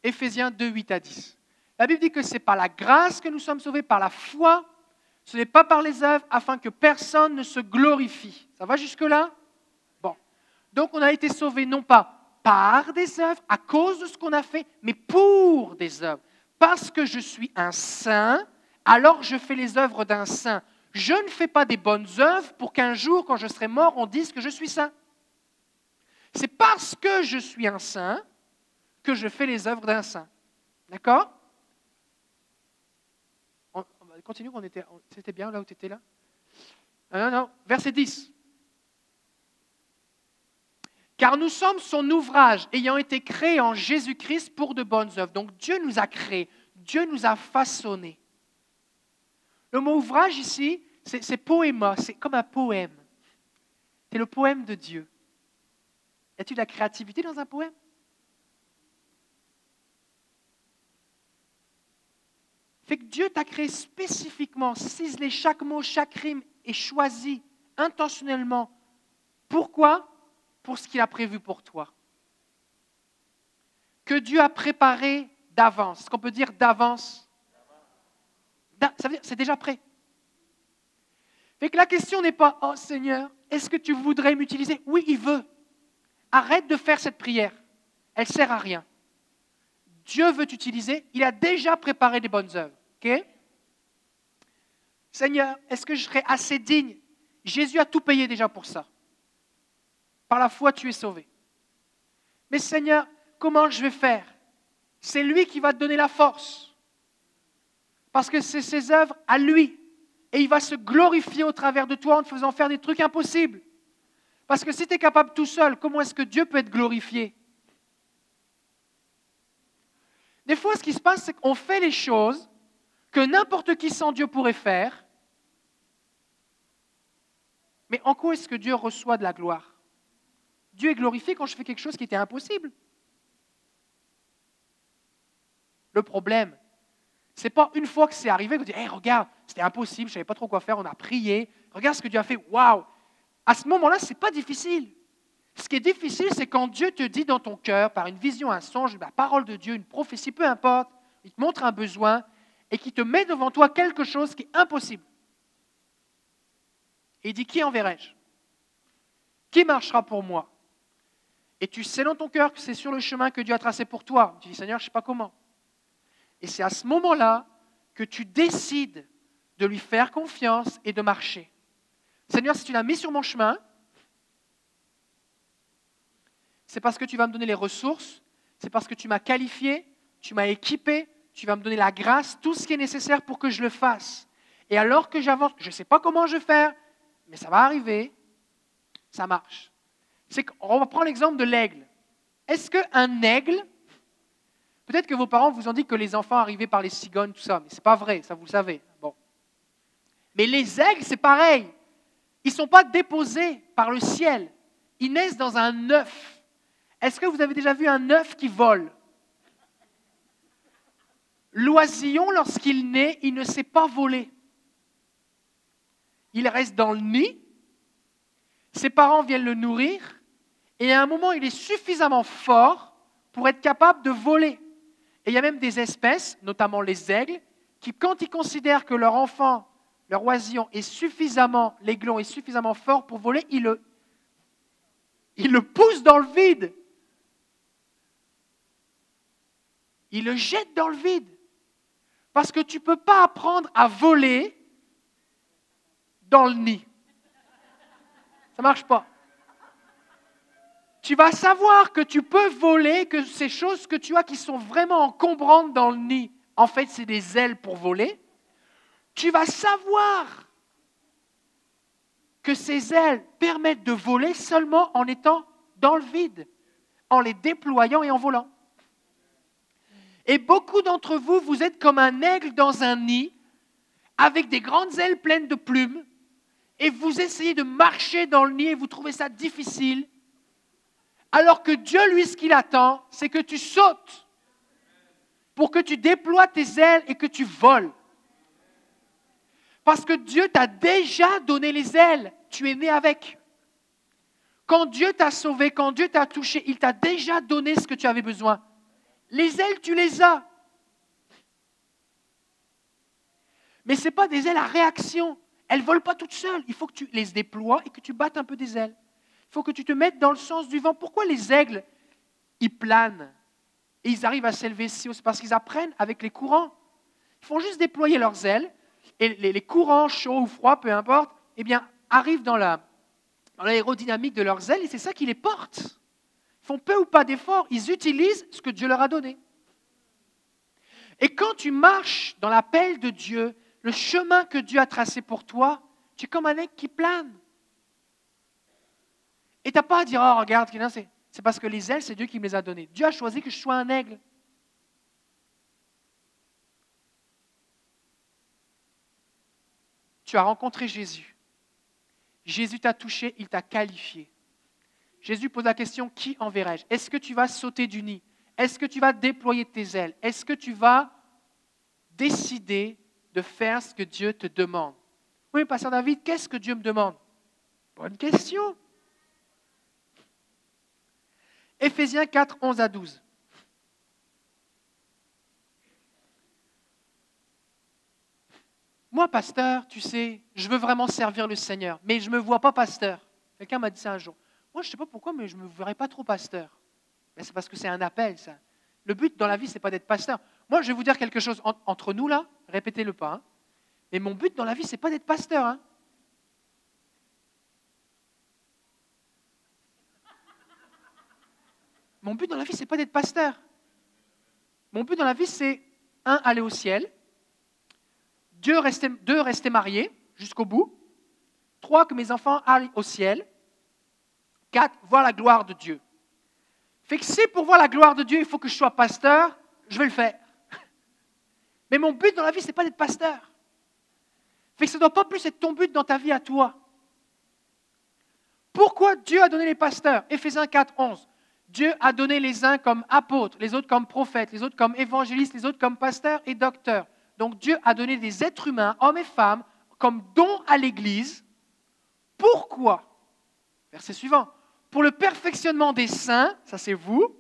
Éphésiens 2, 8 à 10. La Bible dit que c'est par la grâce que nous sommes sauvés, par la foi. Ce n'est pas par les œuvres, afin que personne ne se glorifie. Ça va jusque-là? Bon. Donc on a été sauvés non pas par des œuvres, à cause de ce qu'on a fait, mais pour des œuvres. Parce que je suis un saint, alors je fais les œuvres d'un saint. Je ne fais pas des bonnes œuvres pour qu'un jour, quand je serai mort, on dise que je suis saint. C'est parce que je suis un saint que je fais les œuvres d'un saint. D'accord? Continue, on était, c'était bien là où tu étais là? Non, non, verset 10. Car nous sommes son ouvrage ayant été créé en Jésus-Christ pour de bonnes œuvres. Donc Dieu nous a créés, Dieu nous a façonnés. Le mot ouvrage ici, c'est poéma, c'est comme un poème. C'est le poème de Dieu. Y a-t-il de la créativité dans un poème? Fait que Dieu t'a créé spécifiquement, ciselé, chaque mot, chaque rime est choisi intentionnellement. Pourquoi? Pour ce qu'il a prévu pour toi. Que Dieu a préparé d'avance. Ce qu'on peut dire d'avance? Ça veut dire c'est déjà prêt. Fait que la question n'est pas Oh Seigneur, est-ce que tu voudrais m'utiliser? Oui, il veut. Arrête de faire cette prière. Elle ne sert à rien. Dieu veut t'utiliser. Il a déjà préparé des bonnes œuvres. Seigneur, est-ce que je serai assez digne? Jésus a tout payé déjà pour ça. Par la foi, tu es sauvé. Mais Seigneur, comment je vais faire? C'est lui qui va te donner la force. Parce que c'est ses œuvres à lui. Et il va se glorifier au travers de toi en te faisant faire des trucs impossibles. Parce que si tu es capable tout seul, comment est-ce que Dieu peut être glorifié? Des fois, ce qui se passe, c'est qu'on fait les choses que n'importe qui sans Dieu pourrait faire. Mais en quoi est-ce que Dieu reçoit de la gloire? Dieu est glorifié quand je fais quelque chose qui était impossible. Le problème, c'est pas une fois que c'est arrivé que vous dites hey, regarde, c'était impossible, je savais pas trop quoi faire, on a prié, regarde ce que Dieu a fait, waouh À ce moment-là, ce n'est pas difficile. Ce qui est difficile, c'est quand Dieu te dit dans ton cœur, par une vision, un songe, la parole de Dieu, une prophétie, peu importe, il te montre un besoin et qui te met devant toi quelque chose qui est impossible. Et il dit, qui enverrai-je? Qui marchera pour moi? Et tu sais dans ton cœur que c'est sur le chemin que Dieu a tracé pour toi. Tu dis, Seigneur, je ne sais pas comment. Et c'est à ce moment-là que tu décides de lui faire confiance et de marcher. Seigneur, si tu l'as mis sur mon chemin, c'est parce que tu vas me donner les ressources, c'est parce que tu m'as qualifié, tu m'as équipé, tu vas me donner la grâce, tout ce qui est nécessaire pour que je le fasse. Et alors que j'avance, je ne sais pas comment je vais faire, mais ça va arriver, ça marche. C'est on va prendre l'exemple de l'aigle. Est-ce qu'un aigle, peut-être que vos parents vous ont dit que les enfants arrivaient par les cigognes, tout ça, mais ce n'est pas vrai, ça vous le savez. Bon. Mais les aigles, c'est pareil. Ils ne sont pas déposés par le ciel. Ils naissent dans un œuf. Est-ce que vous avez déjà vu un œuf qui vole? L'oisillon, lorsqu'il naît, il ne sait pas voler. Il reste dans le nid, ses parents viennent le nourrir, et à un moment, il est suffisamment fort pour être capable de voler. Et il y a même des espèces, notamment les aigles, qui, quand ils considèrent que leur enfant, leur oisillon est suffisamment, l'aiglon est suffisamment fort pour voler, ils le, ils le poussent dans le vide. Ils le jettent dans le vide. Parce que tu ne peux pas apprendre à voler dans le nid. Ça ne marche pas. Tu vas savoir que tu peux voler, que ces choses que tu as qui sont vraiment encombrantes dans le nid, en fait, c'est des ailes pour voler. Tu vas savoir que ces ailes permettent de voler seulement en étant dans le vide, en les déployant et en volant. Et beaucoup d'entre vous, vous êtes comme un aigle dans un nid, avec des grandes ailes pleines de plumes, et vous essayez de marcher dans le nid et vous trouvez ça difficile, alors que Dieu, lui, ce qu'il attend, c'est que tu sautes pour que tu déploies tes ailes et que tu voles. Parce que Dieu t'a déjà donné les ailes, tu es né avec. Quand Dieu t'a sauvé, quand Dieu t'a touché, il t'a déjà donné ce que tu avais besoin. Les ailes, tu les as. Mais ce n'est pas des ailes à réaction. Elles ne volent pas toutes seules. Il faut que tu les déploies et que tu battes un peu des ailes. Il faut que tu te mettes dans le sens du vent. Pourquoi les aigles, ils planent et ils arrivent à s'élever si haut? C'est parce qu'ils apprennent avec les courants. Ils font juste déployer leurs ailes et les, courants chauds ou froids, peu importe, eh bien, arrivent dans l'aérodynamique de leurs ailes et c'est ça qui les porte font peu ou pas d'efforts, ils utilisent ce que Dieu leur a donné. Et quand tu marches dans l'appel de Dieu, le chemin que Dieu a tracé pour toi, tu es comme un aigle qui plane. Et tu n'as pas à dire, oh regarde, c'est parce que les ailes, c'est Dieu qui me les a données. Dieu a choisi que je sois un aigle. Tu as rencontré Jésus. Jésus t'a touché, il t'a qualifié. Jésus pose la question, qui enverrai-je? Est-ce que tu vas sauter du nid? Est-ce que tu vas déployer tes ailes? Est-ce que tu vas décider de faire ce que Dieu te demande? Oui, Pasteur David, qu'est-ce que Dieu me demande? Bonne question. Éphésiens 4, 11 à 12. Moi, pasteur, tu sais, je veux vraiment servir le Seigneur, mais je ne me vois pas pasteur. Quelqu'un m'a dit ça un jour. Moi, je ne sais pas pourquoi, mais je ne me verrais pas trop pasteur. c'est parce que c'est un appel, ça. Le but dans la vie, ce n'est pas d'être pasteur. Moi, je vais vous dire quelque chose entre nous, là, répétez-le pas. Hein. Mais mon but dans la vie, ce n'est pas d'être pasteur. Hein. Mon but dans la vie, ce n'est pas d'être pasteur. Mon but dans la vie, c'est, un, aller au ciel. Deux, rester, deux, marié jusqu'au bout. Trois, que mes enfants aillent au ciel. 4, voir la gloire de Dieu. Fait que si pour voir la gloire de Dieu, il faut que je sois pasteur, je vais le faire. Mais mon but dans la vie, ce n'est pas d'être pasteur. Fait que ça ne doit pas plus être ton but dans ta vie à toi. Pourquoi Dieu a donné les pasteurs? Éphésiens 4, 11. Dieu a donné les uns comme apôtres, les autres comme prophètes, les autres comme évangélistes, les autres comme pasteurs et docteurs. Donc Dieu a donné des êtres humains, hommes et femmes, comme dons à l'Église. Pourquoi? Verset suivant pour le perfectionnement des saints, ça c'est vous,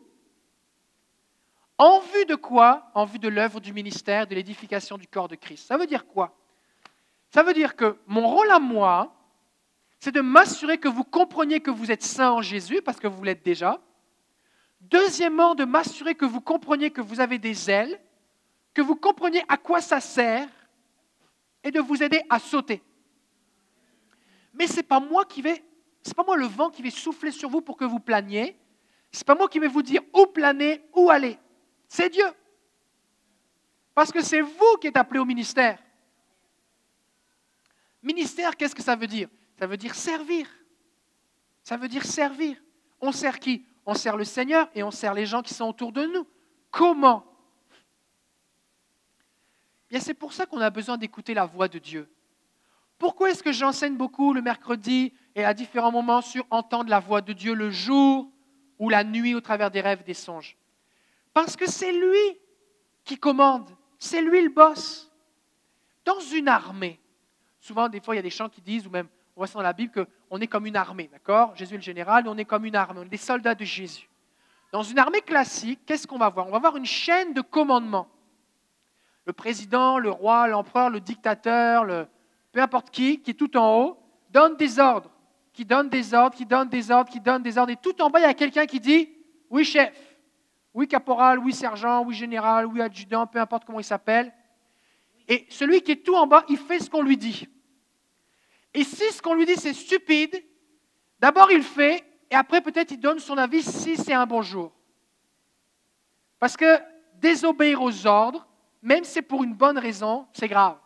en vue de quoi? En vue de l'œuvre du ministère, de l'édification du corps de Christ. Ça veut dire quoi? Ça veut dire que mon rôle à moi, c'est de m'assurer que vous compreniez que vous êtes saint en Jésus, parce que vous l'êtes déjà. Deuxièmement, de m'assurer que vous compreniez que vous avez des ailes, que vous compreniez à quoi ça sert, et de vous aider à sauter. Mais ce n'est pas moi qui vais ce n'est pas moi le vent qui va souffler sur vous pour que vous planiez. Ce n'est pas moi qui vais vous dire où planer, où aller. C'est Dieu. Parce que c'est vous qui êtes appelé au ministère. Ministère, qu'est-ce que ça veut dire? Ça veut dire servir. Ça veut dire servir. On sert qui? On sert le Seigneur et on sert les gens qui sont autour de nous. Comment? Bien, c'est pour ça qu'on a besoin d'écouter la voix de Dieu. Pourquoi est-ce que j'enseigne beaucoup le mercredi et à différents moments sur entendre la voix de Dieu le jour ou la nuit au travers des rêves, des songes? Parce que c'est lui qui commande, c'est lui le boss. Dans une armée, souvent des fois il y a des gens qui disent, ou même on voit ça dans la Bible, qu'on est comme une armée, d'accord? Jésus est le général, on est comme une armée, on est des soldats de Jésus. Dans une armée classique, qu'est-ce qu'on va voir? On va voir une chaîne de commandement. Le président, le roi, l'empereur, le dictateur, le, peu importe qui, qui est tout en haut, donne des ordres, qui donne des ordres, qui donne des ordres, qui donne des ordres. Et tout en bas, il y a quelqu'un qui dit Oui, chef, oui, caporal, oui, sergent, oui, général, oui, adjudant, peu importe comment il s'appelle. Et celui qui est tout en bas, il fait ce qu'on lui dit. Et si ce qu'on lui dit c'est stupide, d'abord il fait et après peut-être il donne son avis si c'est un bon jour. Parce que désobéir aux ordres, même si c'est pour une bonne raison, c'est grave.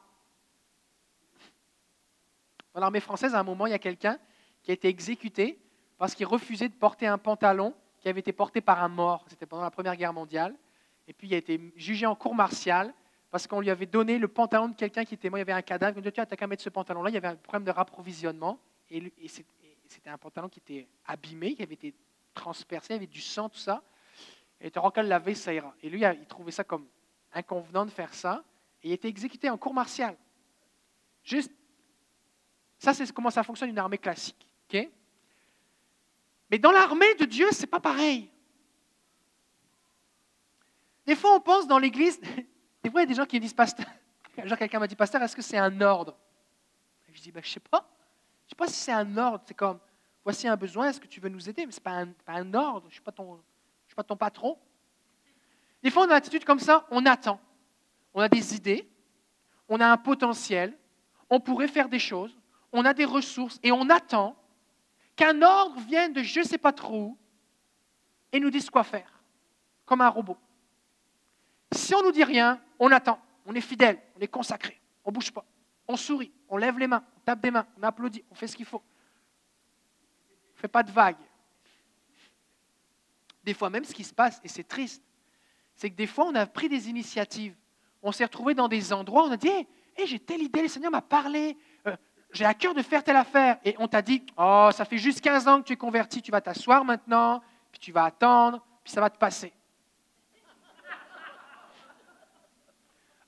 Dans l'armée française, à un moment, il y a quelqu'un qui a été exécuté parce qu'il refusait de porter un pantalon qui avait été porté par un mort. C'était pendant la Première Guerre mondiale. Et puis il a été jugé en cour martiale parce qu'on lui avait donné le pantalon de quelqu'un qui était mort. Il y avait un cadavre. Il a dit Tu n'as qu'à mettre ce pantalon-là. Il y avait un problème de rapprovisionnement. Et, c'était un pantalon qui était abîmé, qui avait été transpercé, il y avait du sang, tout ça. Et il était le laver, ça ira. Et lui, il trouvait ça comme inconvenant de faire ça. Et il a été exécuté en cour martiale. Juste, ça, c'est comment ça fonctionne une armée classique. Mais dans l'armée de Dieu, ce n'est pas pareil. Des fois, on pense dans l'Église, des fois, il y a des gens qui disent, pasteur, quelqu'un m'a dit, pasteur, est-ce que c'est un ordre? Je dis, ben, je ne sais pas. Je ne sais pas si c'est un ordre. C'est comme, voici un besoin, est-ce que tu veux nous aider? Mais ce n'est pas, un, ordre. Je ne suis pas ton patron. Des fois, on a une attitude comme ça, on attend. On a des idées, on a un potentiel, on pourrait faire des choses, on a des ressources et on attend qu'un ordre vienne de je ne sais pas trop et nous dise quoi faire, comme un robot. Si on ne nous dit rien, on attend, on est fidèle, on est consacré, on ne bouge pas, on sourit, on lève les mains, on tape des mains, on applaudit, on fait ce qu'il faut. On ne fait pas de vagues. Des fois même, ce qui se passe, et c'est triste, c'est que des fois, on a pris des initiatives. On s'est retrouvé dans des endroits on a dit hey, j'ai telle idée, le Seigneur m'a parlé, j'ai à cœur de faire telle affaire. Et on t'a dit, oh, ça fait juste 15 ans que tu es converti, tu vas t'asseoir maintenant, puis tu vas attendre, puis ça va te passer.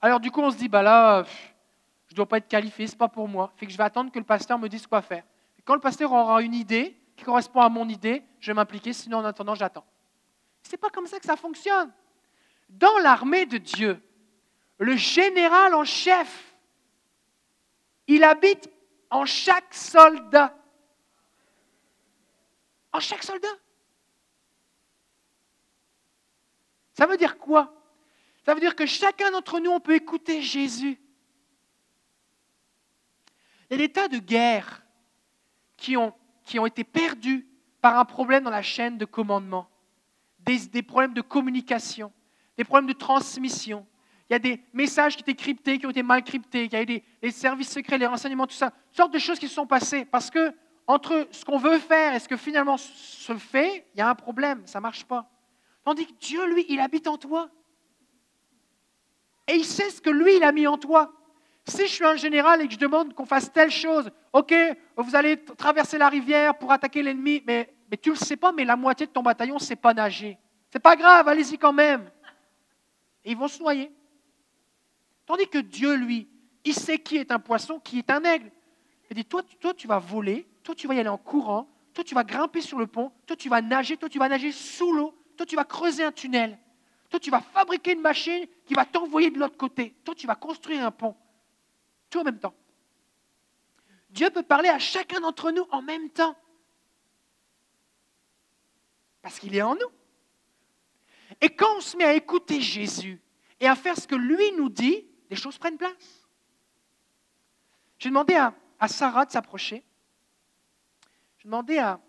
Alors du coup, on se dit, bah là, je ne dois pas être qualifié, ce n'est pas pour moi. Fait que je vais attendre que le pasteur me dise quoi faire. Quand le pasteur aura une idée qui correspond à mon idée, je vais m'impliquer, sinon en attendant, j'attends. Ce n'est pas comme ça que ça fonctionne. Dans l'armée de Dieu, le général en chef, il habite en chaque soldat. En chaque soldat. Ça veut dire quoi? Ça veut dire que chacun d'entre nous, on peut écouter Jésus. Il y a des tas de guerres qui ont, été perdues par un problème dans la chaîne de commandement, des problèmes de communication, des problèmes de transmission, il y a des messages qui étaient cryptés, qui ont été mal cryptés, il y a eu des, services secrets, les renseignements, tout ça, toutes sortes de choses qui se sont passées. Parce que entre ce qu'on veut faire et ce que finalement se fait, il y a un problème, ça ne marche pas. Tandis que Dieu, lui, il habite en toi. Et il sait ce que lui, il a mis en toi. Si je suis un général et que je demande qu'on fasse telle chose, ok, vous allez traverser la rivière pour attaquer l'ennemi, mais, mais tu ne le sais pas, mais la moitié de ton bataillon ne sait pas nager. C'est pas grave, allez-y quand même. Et ils vont se noyer. Tandis que Dieu, lui, il sait qui est un poisson, qui est un aigle. Il dit, toi, toi, tu vas voler, toi, tu vas y aller en courant, toi, tu vas grimper sur le pont, toi, tu vas nager, toi, tu vas nager sous l'eau, toi, tu vas creuser un tunnel, toi, tu vas fabriquer une machine qui va t'envoyer de l'autre côté, toi, tu vas construire un pont. Tout en même temps. Dieu peut parler à chacun d'entre nous en même temps. Parce qu'il est en nous. Et quand on se met à écouter Jésus et à faire ce que lui nous dit, les choses prennent place. J'ai demandé à, Sarah de s'approcher. J'ai demandé à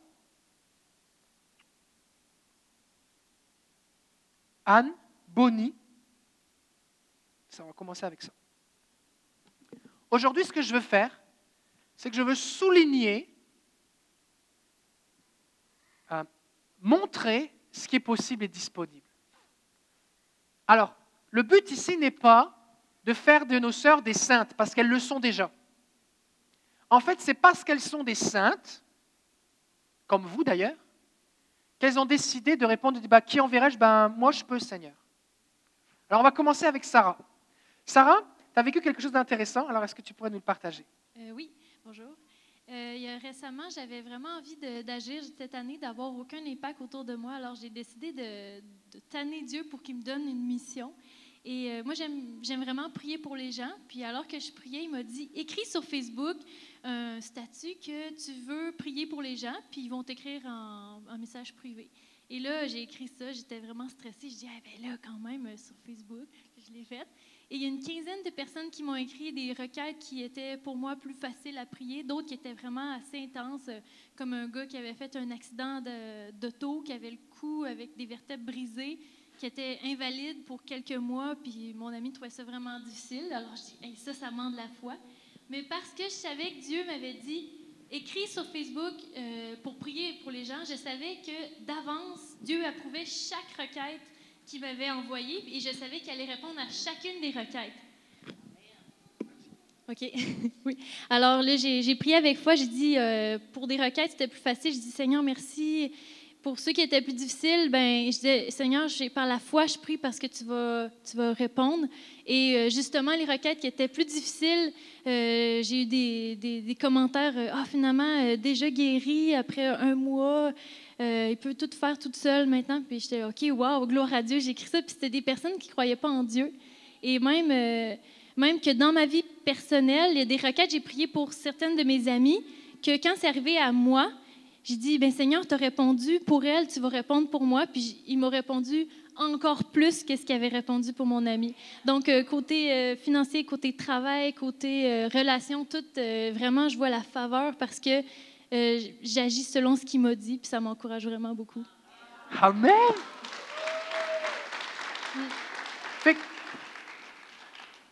Anne, Bonnie. Ça, va commencer avec ça. Aujourd'hui, ce que je veux faire, c'est que je veux souligner, euh, montrer ce qui est possible et disponible. Alors, le but ici n'est pas de faire de nos sœurs des saintes, parce qu'elles le sont déjà. En fait, c'est parce qu'elles sont des saintes, comme vous d'ailleurs, qu'elles ont décidé de répondre bah, Qui enverrai-je? Ben, Moi, je peux, Seigneur. Alors, on va commencer avec Sarah. Sarah, tu as vécu quelque chose d'intéressant, alors est-ce que tu pourrais nous le partager? Euh, Oui, bonjour. Euh, récemment, j'avais vraiment envie d'agir cette année, d'avoir aucun impact autour de moi. Alors, j'ai décidé de, de tanner Dieu pour qu'il me donne une mission. Et euh, moi, j'aime vraiment prier pour les gens. Puis alors que je priais, il m'a dit écris sur Facebook un statut que tu veux prier pour les gens, puis ils vont t'écrire un, message privé. Et là, j'ai écrit ça, j'étais vraiment stressée. Je dis, ah ben là, quand même, sur Facebook, je l'ai fait. Et il y a une quinzaine de personnes qui m'ont écrit des requêtes qui étaient pour moi plus faciles à prier, d'autres qui étaient vraiment assez intenses, euh, comme un gars qui avait fait un accident d'auto, qui avait le cou avec des vertèbres brisées, qui était invalide pour quelques mois, puis mon ami trouvait ça vraiment difficile. Alors je dis, ça, ça demande la foi. Mais parce que je savais que Dieu m'avait dit, écrit sur Facebook euh, pour prier pour les gens, je savais que d'avance, Dieu approuvait chaque requête qu'il m'avait envoyée et je savais qu'il allait répondre à chacune des requêtes. OK. oui. Alors là, j'ai prié avec foi. J'ai dit, euh, pour des requêtes, c'était plus facile. Je dis, Seigneur, merci pour ceux qui étaient plus difficiles, ben, je disais, Seigneur, par la foi, je prie parce que tu vas, tu vas répondre. Et euh, justement, les requêtes qui étaient plus difficiles, euh, j'ai eu des, des, commentaires, euh, ah, finalement, déjà guéri après un mois, il peut tout faire toute seule maintenant. Puis j'étais, OK, wow, gloire à Dieu, j'ai écrit ça. Puis c'était des personnes qui ne croyaient pas en Dieu. Et même, même que dans ma vie personnelle, il y a des requêtes, j'ai prié pour certaines de mes amies, que quand c'est arrivé à moi, j'ai dit, ben Seigneur, tu as répondu pour elle, tu vas répondre pour moi. Puis il m'a répondu encore plus que ce qu'il avait répondu pour mon ami. Donc, euh, côté euh, financier, côté travail, côté euh, relation, tout, vraiment, je vois la faveur parce que j'agis selon ce qu'il m'a dit, puis ça m'encourage vraiment beaucoup. Amen!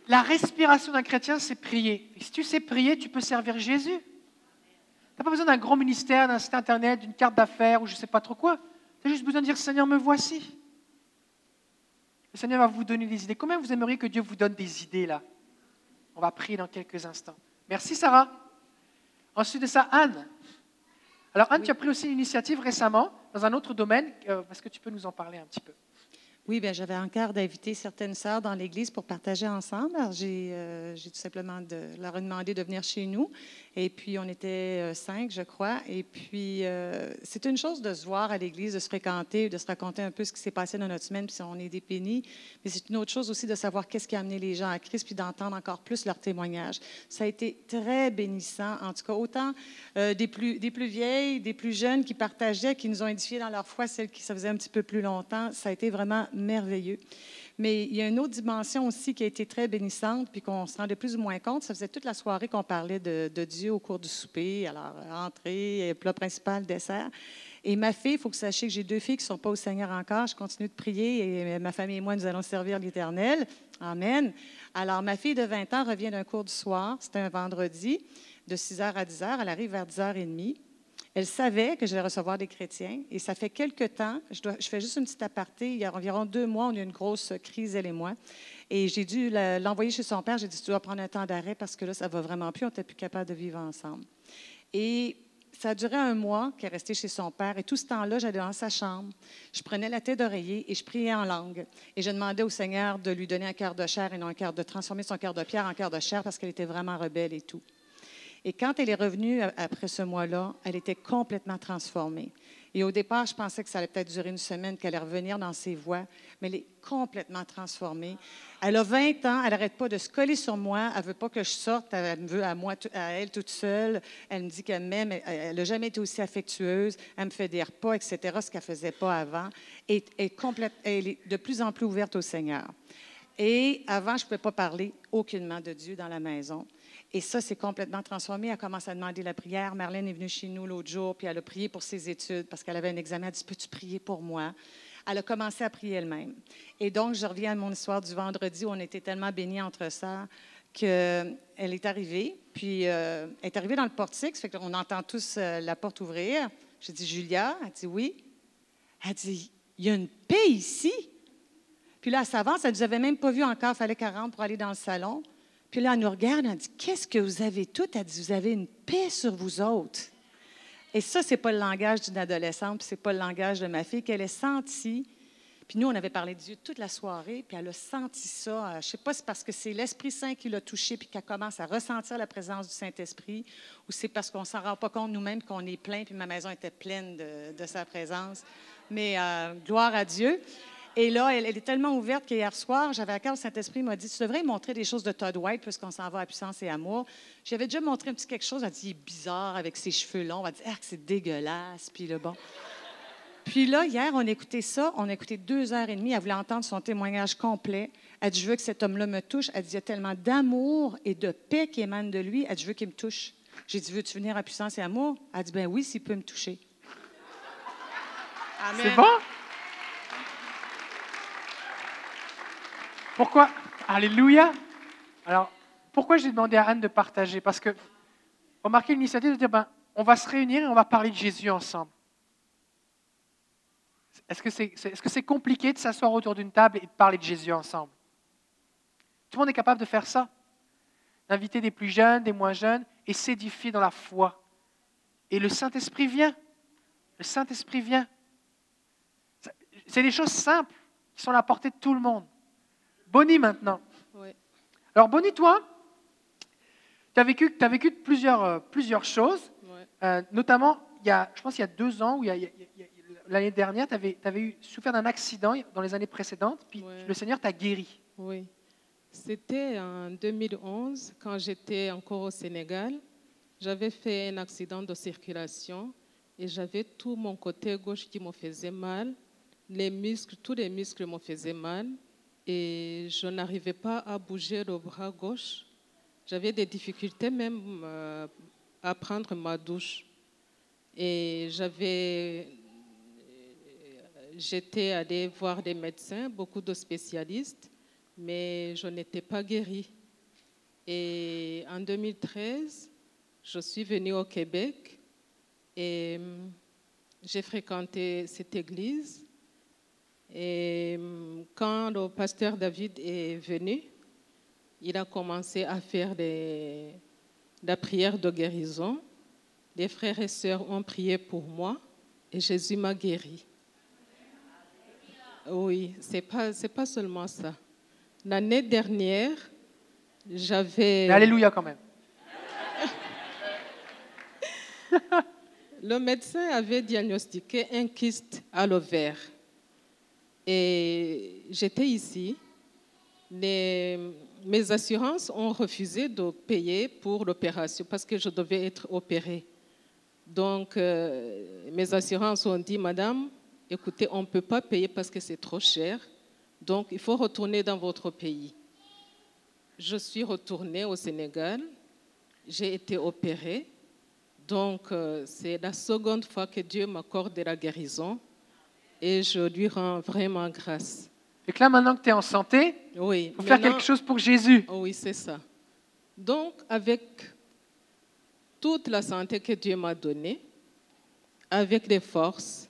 la respiration d'un chrétien, c'est prier. Et si tu sais prier, tu peux servir Jésus n'as pas besoin d'un grand ministère, d'un site internet, d'une carte d'affaires ou je ne sais pas trop quoi. Tu as juste besoin de dire Seigneur, me voici. Le Seigneur va vous donner des idées. Combien vous aimeriez que Dieu vous donne des idées là? On va prier dans quelques instants. Merci Sarah. Ensuite de ça, Anne. Alors Anne, tu as pris aussi l'initiative récemment dans un autre domaine. Euh, est-ce que tu peux nous en parler un petit peu? Oui, bien, j'avais encore d'inviter certaines sœurs dans l'Église pour partager ensemble. Alors, j'ai, euh, tout simplement leur demandé de venir chez nous. Et puis, on était euh, cinq, je crois. Et puis, euh, c'est une chose de se voir à l'Église, de se fréquenter, de se raconter un peu ce qui s'est passé dans notre semaine, puis on est dépénis. Mais c'est une autre chose aussi de savoir qu'est-ce qui a amené les gens à Christ, puis d'entendre encore plus leurs témoignages. Ça a été très bénissant, en tout cas, autant des, plus, des plus vieilles, des plus jeunes qui partageaient, qui nous ont édifiés dans leur foi, celles qui ça faisait un petit peu plus longtemps. Ça a été vraiment merveilleux. Mais il y a une autre dimension aussi qui a été très bénissante, puis qu'on se rendait plus ou moins compte. Ça faisait toute la soirée qu'on parlait de, Dieu au cours du souper, alors entrée, plat principal, dessert. Et ma fille, il faut que vous sachiez que j'ai deux filles qui ne sont pas au Seigneur encore. Je continue de prier et ma famille et moi, nous allons servir l'Éternel. Amen. Alors, ma fille de 20 ans revient d'un cours du soir. C'était un vendredi, de 6 h à 10 h. Elle arrive vers 10 h 30. Elle savait que j'allais recevoir des chrétiens et ça fait quelque temps, je, je, fais juste une petite aparté, il y a environ deux mois, on a eu une grosse crise, elle et moi, et j'ai dû l'envoyer chez son père. J'ai dit, tu dois prendre un temps d'arrêt parce que là, ça va vraiment plus, on n'était plus capable de vivre ensemble. Et ça a duré un mois qu'elle est restée chez son père. Et tout ce temps-là, j'allais dans sa chambre. Je prenais la tête d'oreiller et je priais en langue. Et je demandais au Seigneur de lui donner un cœur de chair et non un cœur de transformer son cœur de pierre en cœur de chair parce qu'elle était vraiment rebelle et tout. Et quand elle est revenue après ce mois-là, elle était complètement transformée. Et au départ, je pensais que ça allait peut-être durer une semaine, qu'elle allait revenir dans ses voies, mais elle est complètement transformée. Elle a 20 ans, elle n'arrête pas de se coller sur moi, elle ne veut pas que je sorte, elle me veut à elle toute seule. Elle me dit qu'elle m'aime, elle n'a jamais été aussi affectueuse, elle me fait des repas, etc., ce qu'elle ne faisait pas avant. Et, elle est de plus en plus ouverte au Seigneur. Et avant, je ne pouvais pas parler aucunement de Dieu dans la maison. Et ça, c'est complètement transformé. Elle commence à demander la prière. Marlène est venue chez nous l'autre jour, puis elle a prié pour ses études parce qu'elle avait un examen. Elle a dit Peux-tu prier pour moi? Elle a commencé à prier elle-même. Et donc, je reviens à mon histoire du vendredi où on était tellement bénis entre ça qu'elle est arrivée. Puis, euh, elle est arrivée dans le portique, ça fait qu'on entend tous euh, la porte ouvrir. J'ai dit Julia? Elle dit Oui. Elle dit Il y a une paix ici? Puis là, elle s'avance, elle ne nous avait même pas vu encore, il fallait qu'elle rentre pour aller dans le salon. Puis là, elle nous regarde, elle dit Qu'est-ce que vous avez tout Elle dit Vous avez une paix sur vous autres. Et ça, ce n'est pas le langage d'une adolescente, puis ce n'est pas le langage de ma fille, qu'elle ait senti. Puis nous, on avait parlé de Dieu toute la soirée, puis elle a senti ça. Euh, je ne sais pas si c'est parce que c'est l'Esprit Saint qui l'a touché, puis qu'elle commence à ressentir la présence du Saint-Esprit, ou c'est parce qu'on s'en rend pas compte nous-mêmes qu'on est plein, puis ma maison était pleine de, sa présence. Mais euh, gloire à Dieu. Et là, elle, est tellement ouverte qu'hier soir, j'avais à cœur, le Saint-Esprit m'a dit Tu devrais montrer des choses de Todd White, puisqu'on s'en va à puissance et amour. J'avais déjà montré un petit quelque chose. Elle a dit Il est bizarre avec ses cheveux longs. Elle a dit Ah, c'est dégueulasse. Puis le bon. Puis là, hier, on a écouté ça. On a écouté deux heures et demie. Elle voulait entendre son témoignage complet. Elle dit, je veux que cet homme-là me touche. Elle dit, il y a tellement d'amour et de paix qui émanent de lui. Elle dit, je veux qu'il me touche. J'ai dit, veux-tu venir à puissance et amour? Elle dit, ben oui, s'il peut me toucher. C'est bon? Pourquoi? Alléluia! Alors, pourquoi j'ai demandé à Anne de partager? Parce que, remarquez l'initiative de dire, ben, on va se réunir et on va parler de Jésus ensemble. Est-ce que c'est est, compliqué de s'asseoir autour d'une table et de parler de Jésus ensemble? Tout le monde est capable de faire ça? D'inviter des plus jeunes, des moins jeunes, et s'édifier dans la foi. Et le Saint-Esprit vient. Le Saint-Esprit vient. C'est des choses simples qui sont à la portée de tout le monde. Bonnie maintenant. Alors Bonnie, toi, tu as vécu, as vécu plusieurs, euh, plusieurs choses, euh, notamment, il y a, je pense il y a deux ans, ou l'année dernière, tu avais, avais, eu, souffert d'un accident dans les années précédentes, puis le Seigneur t'a guéri. Oui. C'était en 2011, quand j'étais encore au Sénégal. J'avais fait un accident de circulation et j'avais tout mon côté gauche qui me faisait mal. Les muscles, tous les muscles me faisaient mal et je n'arrivais pas à bouger le bras gauche. J'avais des difficultés même euh, à prendre ma douche. Et j'avais, j'étais allée voir des médecins, beaucoup de spécialistes, mais je n'étais pas guérie. Et en 2013, je suis venue au Québec et hum, j'ai fréquenté cette église et hum, quand le pasteur David est venu, il a commencé à faire des, la prière de guérison. Les frères et sœurs ont prié pour moi et Jésus m'a guéri. Oui, ce n'est pas, pas seulement ça. L'année dernière, j'avais... Alléluia quand même. Le médecin avait diagnostiqué un kyste à l'ovaire. Et j'étais ici. mes assurances ont refusé de payer pour l'opération parce que je devais être opérée. Donc, euh, mes assurances ont dit, Madame, écoutez, on ne peut pas payer parce que c'est trop cher. Donc, il faut retourner dans votre pays. Je suis retournée au Sénégal. J'ai été opérée. Donc, euh, c'est la seconde fois que Dieu m'accorde la guérison et je lui rends vraiment grâce. Et que là, maintenant que tu es en santé, oui, faut faire quelque chose pour Jésus. Oui, c'est ça. Donc, avec toute la santé que Dieu m'a donnée, avec les forces,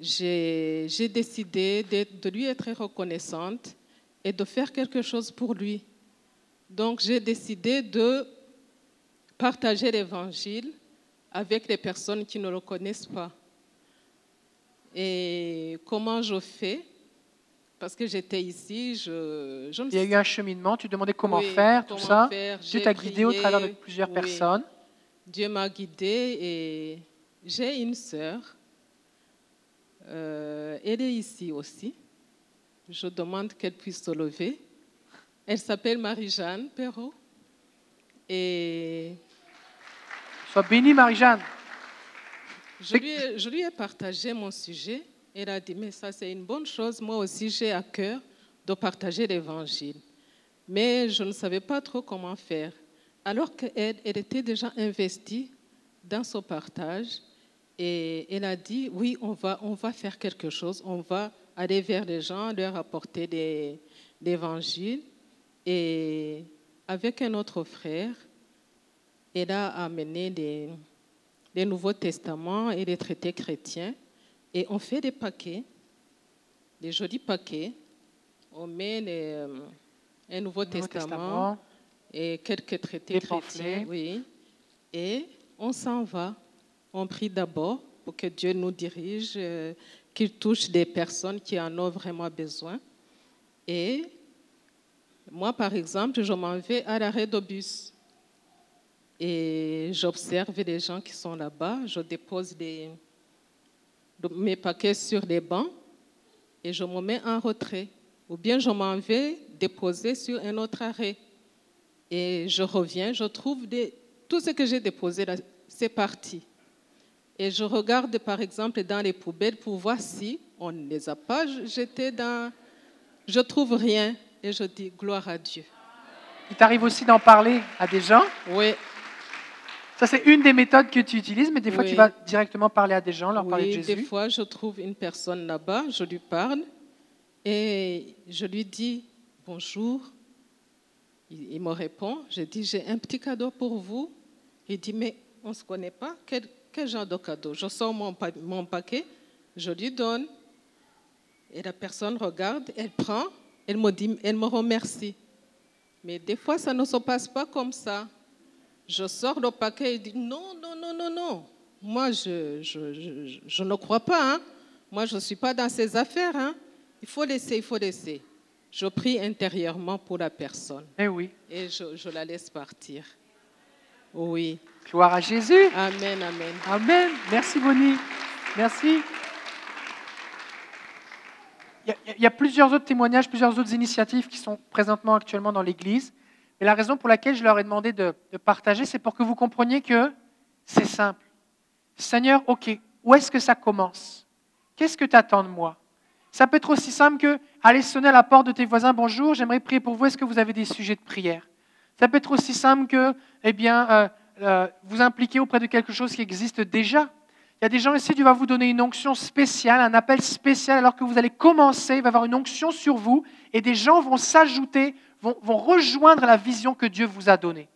j'ai décidé de, de, lui être reconnaissante et de faire quelque chose pour lui. Donc, j'ai décidé de partager l'évangile avec les personnes qui ne le connaissent pas. Et comment je fais? Parce que j'étais ici, je, je Il y a eu un cheminement, tu demandais comment faire, tout ça. Dieu t'a guidé au travers de plusieurs personnes. Dieu m'a guidé et j'ai une sœur. Euh, elle est ici aussi. Je demande qu'elle puisse se lever. Elle s'appelle Marie-Jeanne Perrault. Et. Sois bénie, Marie-Jeanne. Je lui, ai, partagé mon sujet. Elle a dit, mais ça c'est une bonne chose. Moi aussi, j'ai à cœur de partager l'Évangile. Mais je ne savais pas trop comment faire. Alors qu'elle elle était déjà investie dans son partage. Et elle a dit, oui, on va, on va faire quelque chose. On va aller vers les gens, leur apporter l'Évangile. Et avec un autre frère, elle a amené des les Nouveaux Testaments et les traités chrétiens. Et on fait des paquets, des jolis paquets. On met euh, un Nouveau, Testament, et quelques traités chrétiens. Oui. Et on s'en va. On prie d'abord pour que Dieu nous dirige, euh, qu'il touche des personnes qui en ont vraiment besoin. Et moi, par exemple, je m'en vais à l'arrêt de bus. Et j'observe les gens qui sont là-bas, je dépose mes paquets sur les bancs et je me mets en retrait. Ou bien je m'en vais déposer sur un autre arrêt. Et je reviens, je trouve des, tout ce que j'ai déposé là, c'est parti. Et je regarde par exemple dans les poubelles pour voir si on ne les a pas jetés dans... Je trouve rien et je dis gloire à Dieu. Il t'arrive aussi d'en parler à des gens? Oui, Ça, c'est une des méthodes que tu utilises, mais des fois, Oui. tu vas directement parler à des gens, leur parler de oui des Jésus. fois je trouve une personne là-bas, je lui parle et je lui dis bonjour. Il, il me répond, je dis j'ai un petit cadeau pour vous. Il dit mais on ne se connaît pas, quel, quel genre de cadeau? Je sors mon, pa- mon paquet, je lui donne et la personne regarde, elle prend, elle me dit, elle me remercie. Mais des fois ça ne se passe pas comme ça. Je sors le paquet et dis non, non, non, non, non. Moi, je, je, je- je ne crois pas. hein. Moi, je ne suis pas dans ces affaires. hein. Il faut laisser, il faut laisser. Je prie intérieurement pour la personne Eh oui. et je, la laisse partir. Oui. Gloire à Jésus. Amen, amen. Amen. Merci, Bonnie. Merci. Il y, a, il y a plusieurs autres témoignages, plusieurs autres initiatives qui sont présentement actuellement dans l'Église. Et la raison pour laquelle je leur ai demandé de, partager, c'est pour que vous compreniez que c'est simple. Seigneur, OK, où est-ce que ça commence? Qu'est-ce que tu attends de moi? Ça peut être aussi simple que aller sonner à la porte de tes voisins, bonjour, j'aimerais prier pour vous, est-ce que vous avez des sujets de prière? Ça peut être aussi simple que, eh bien, euh, euh, vous impliquer auprès de quelque chose qui existe déjà. Il y a des gens ici, Dieu va vous donner une onction spéciale, un appel spécial, alors que vous allez commencer, il va y avoir une onction sur vous, et des gens vont s'ajouter, vont, vont rejoindre la vision que Dieu vous a donnée.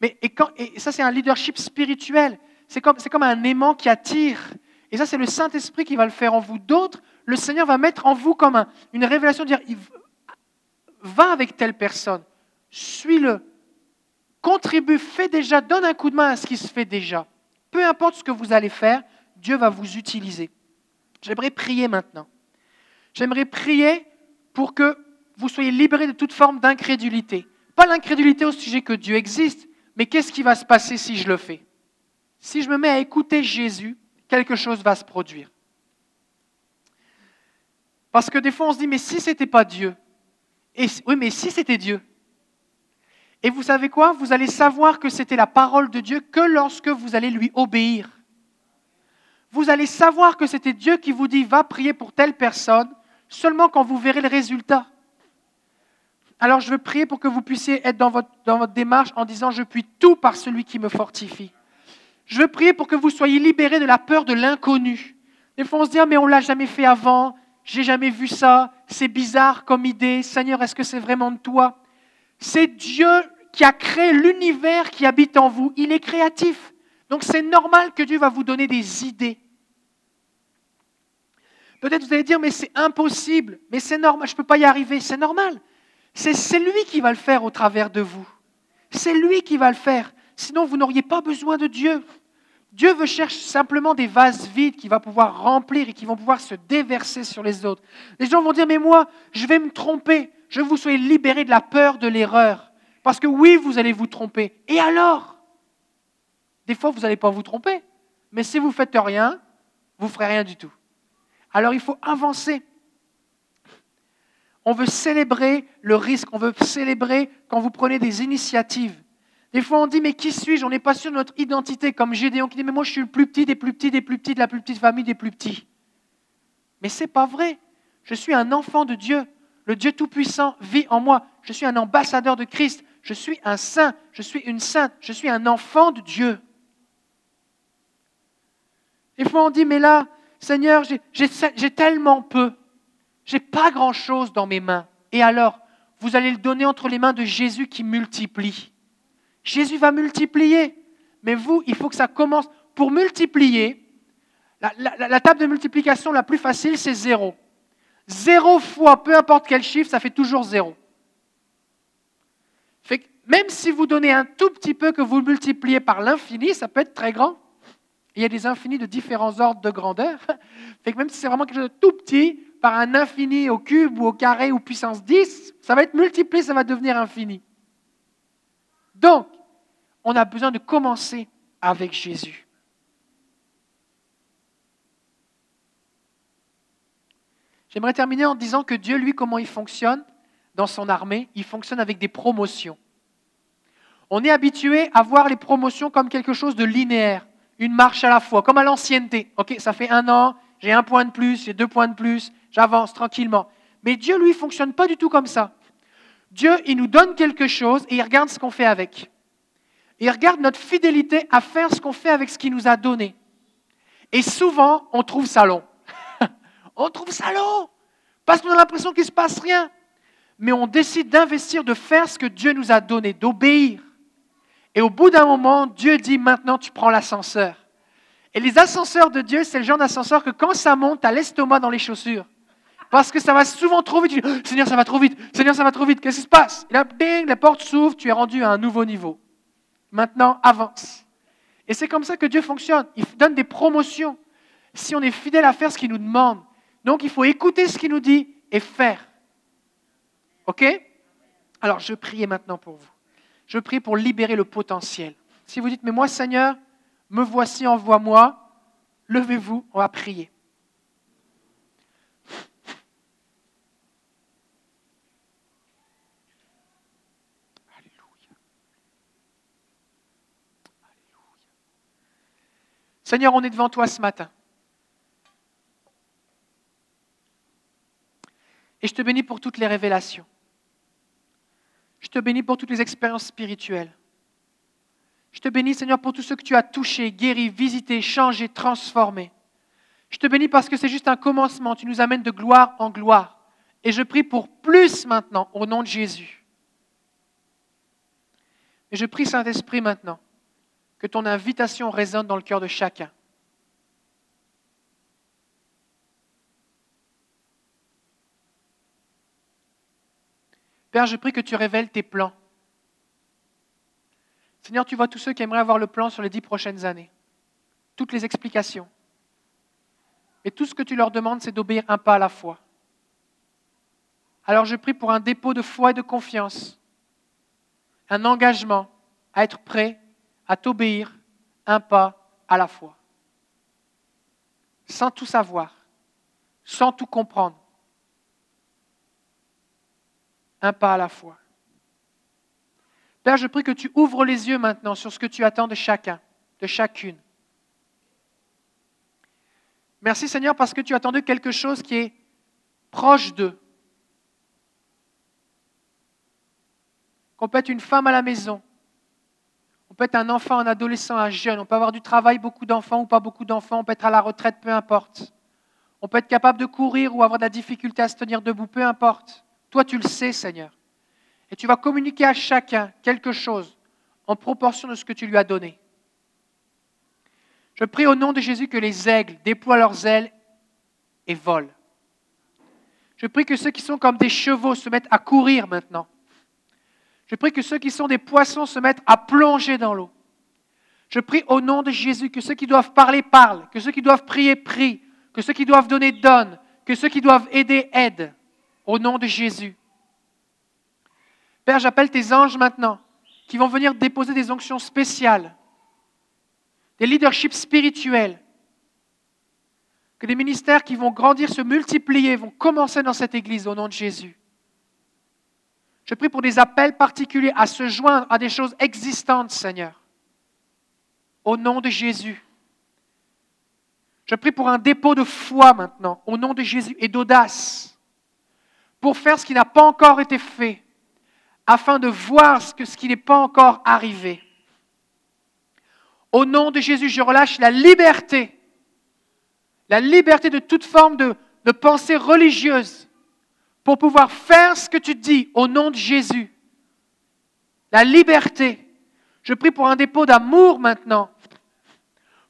Mais, et, quand- ça, c'est un leadership spirituel. C'est comme, comme un aimant qui attire. Et ça, c'est le Saint-Esprit qui va le faire en vous. D'autres, le Seigneur va mettre en vous comme un- une révélation, dire, il- va avec telle personne, suis-le, contribue, fais déjà, donne un coup de main à ce qui se fait déjà. Peu importe ce que vous allez faire, Dieu va vous utiliser. J'aimerais prier maintenant. J'aimerais prier pour que vous soyez libérés de toute forme d'incrédulité. Pas l'incrédulité au sujet que Dieu existe, mais qu'est-ce qui va se passer si je le fais? Si je me mets à écouter Jésus, quelque chose va se produire. Parce que des fois on se dit, mais si ce n'était pas Dieu? Et, Oui, mais si c'était Dieu? Et vous savez quoi? Vous allez savoir que c'était la parole de Dieu que lorsque vous allez lui obéir. Vous allez savoir que c'était Dieu qui vous dit va prier pour telle personne seulement quand vous verrez le résultat. Alors je veux prier pour que vous puissiez être dans votre, dans votre démarche en disant je puis tout par celui qui me fortifie. Je veux prier pour que vous soyez libérés de la peur de l'inconnu. Des fois on se dit ah, mais on l'a jamais fait avant, j'ai jamais vu ça, c'est bizarre comme idée. Seigneur, est-ce que c'est vraiment de toi? C'est Dieu qui a créé l'univers qui habite en vous. Il est créatif. Donc c'est normal que Dieu va vous donner des idées. Peut-être vous allez dire, mais c'est impossible, mais c'est normal, je ne peux pas y arriver, c'est normal. C'est lui qui va le faire au travers de vous. C'est lui qui va le faire. Sinon, vous n'auriez pas besoin de Dieu. Dieu veut chercher simplement des vases vides qu'il va pouvoir remplir et qui vont pouvoir se déverser sur les autres. Les gens vont dire, mais moi, je vais me tromper. Je vous soyez libérés de la peur de l'erreur. Parce que oui, vous allez vous tromper. Et alors? Des fois, vous n'allez pas vous tromper. Mais si vous ne faites rien, vous ne ferez rien du tout. Alors il faut avancer. On veut célébrer le risque, on veut célébrer quand vous prenez des initiatives. Des fois, on dit, mais qui suis-je? On n'est pas sûr de notre identité, comme Gédéon qui dit, mais moi, je suis le plus petit des plus petits, des plus petits, de la plus petite famille des plus petits. Mais ce n'est pas vrai. Je suis un enfant de Dieu. Le Dieu Tout-Puissant vit en moi. Je suis un ambassadeur de Christ. Je suis un saint. Je suis une sainte. Je suis un enfant de Dieu. Des fois, on dit, mais là, Seigneur, j'ai- tellement peu. J'ai pas grand-chose dans mes mains. Et alors, vous allez le donner entre les mains de Jésus qui multiplie. Jésus va multiplier. Mais vous, il faut que ça commence. Pour multiplier, la, table de multiplication la plus facile, c'est zéro. Zéro fois, peu importe quel chiffre, ça fait toujours zéro. Même si vous donnez un tout petit peu que vous multipliez par l'infini, ça peut être très grand. Il y a des infinis de différents ordres de grandeur. Fait que même si c'est vraiment quelque chose de tout petit, par un infini au cube ou au carré ou puissance 10, ça va être multiplié, ça va devenir infini. Donc, on a besoin de commencer avec Jésus. J'aimerais terminer en disant que Dieu, lui, comment il fonctionne dans son armée Il fonctionne avec des promotions. On est habitué à voir les promotions comme quelque chose de linéaire. Une marche à la fois, comme à l'ancienneté. Ok, ça fait un an, j'ai un point de plus, j'ai deux points de plus, j'avance tranquillement. Mais Dieu, lui, fonctionne pas du tout comme ça. Dieu, il nous donne quelque chose et il regarde ce qu'on fait avec. il regarde notre fidélité à faire ce qu'on fait avec ce qu'il nous a donné. Et souvent, on trouve ça long. on trouve ça long. Parce qu'on a l'impression qu'il ne se passe rien. Mais on décide d'investir, de faire ce que Dieu nous a donné, d'obéir. Et au bout d'un moment, Dieu dit maintenant, tu prends l'ascenseur. Et les ascenseurs de Dieu, c'est le genre d'ascenseur que quand ça monte, tu as l'estomac dans les chaussures. Parce que ça va souvent trop vite. Tu dis, Seigneur, ça va trop vite. Seigneur, ça va trop vite. Qu'est-ce qui se passe? Et là, bing, la porte s'ouvre, tu es rendu à un nouveau niveau. Maintenant, avance. Et c'est comme ça que Dieu fonctionne. Il donne des promotions si on est fidèle à faire ce qu'il nous demande. Donc, il faut écouter ce qu'il nous dit et faire. OK? Alors, je prie maintenant pour vous. Je prie pour libérer le potentiel. Si vous dites, mais moi, Seigneur, me voici, envoie-moi, levez-vous, on va prier. Seigneur, on est devant toi ce matin. Et je te bénis pour toutes les révélations. Je te bénis pour toutes les expériences spirituelles. Je te bénis, Seigneur, pour tout ce que tu as touché, guéri, visité, changé, transformé. Je te bénis parce que c'est juste un commencement. Tu nous amènes de gloire en gloire. Et je prie pour plus maintenant, au nom de Jésus. Et je prie, Saint-Esprit, maintenant, que ton invitation résonne dans le cœur de chacun. Père, je prie que tu révèles tes plans. Seigneur, tu vois tous ceux qui aimeraient avoir le plan sur les dix prochaines années, toutes les explications. Et tout ce que tu leur demandes, c'est d'obéir un pas à la fois. Alors je prie pour un dépôt de foi et de confiance, un engagement à être prêt à t'obéir un pas à la fois, sans tout savoir, sans tout comprendre, un pas à la fois. Père, je prie que tu ouvres les yeux maintenant sur ce que tu attends de chacun, de chacune. Merci Seigneur parce que tu as attendu quelque chose qui est proche d'eux. Qu'on peut être une femme à la maison, on peut être un enfant, un adolescent, un jeune, on peut avoir du travail, beaucoup d'enfants ou pas beaucoup d'enfants, on peut être à la retraite, peu importe. On peut être capable de courir ou avoir de la difficulté à se tenir debout, peu importe. Toi, tu le sais, Seigneur. Et tu vas communiquer à chacun quelque chose en proportion de ce que tu lui as donné. Je prie au nom de Jésus que les aigles déploient leurs ailes et volent. Je prie que ceux qui sont comme des chevaux se mettent à courir maintenant. Je prie que ceux qui sont des poissons se mettent à plonger dans l'eau. Je prie au nom de Jésus que ceux qui doivent parler parlent, que ceux qui doivent prier prient, que ceux qui doivent donner donnent, que ceux qui doivent aider aident. Au nom de Jésus. Père, j'appelle tes anges maintenant qui vont venir déposer des onctions spéciales, des leaderships spirituels, que des ministères qui vont grandir, se multiplier, vont commencer dans cette Église au nom de Jésus. Je prie pour des appels particuliers à se joindre à des choses existantes, Seigneur. Au nom de Jésus. Je prie pour un dépôt de foi maintenant, au nom de Jésus, et d'audace, pour faire ce qui n'a pas encore été fait, afin de voir ce, qui n'est pas encore arrivé. Au nom de Jésus, je relâche la liberté, la liberté de toute forme de pensée religieuse, pour pouvoir faire ce que tu dis au nom de Jésus. La liberté. Je prie pour un dépôt d'amour maintenant,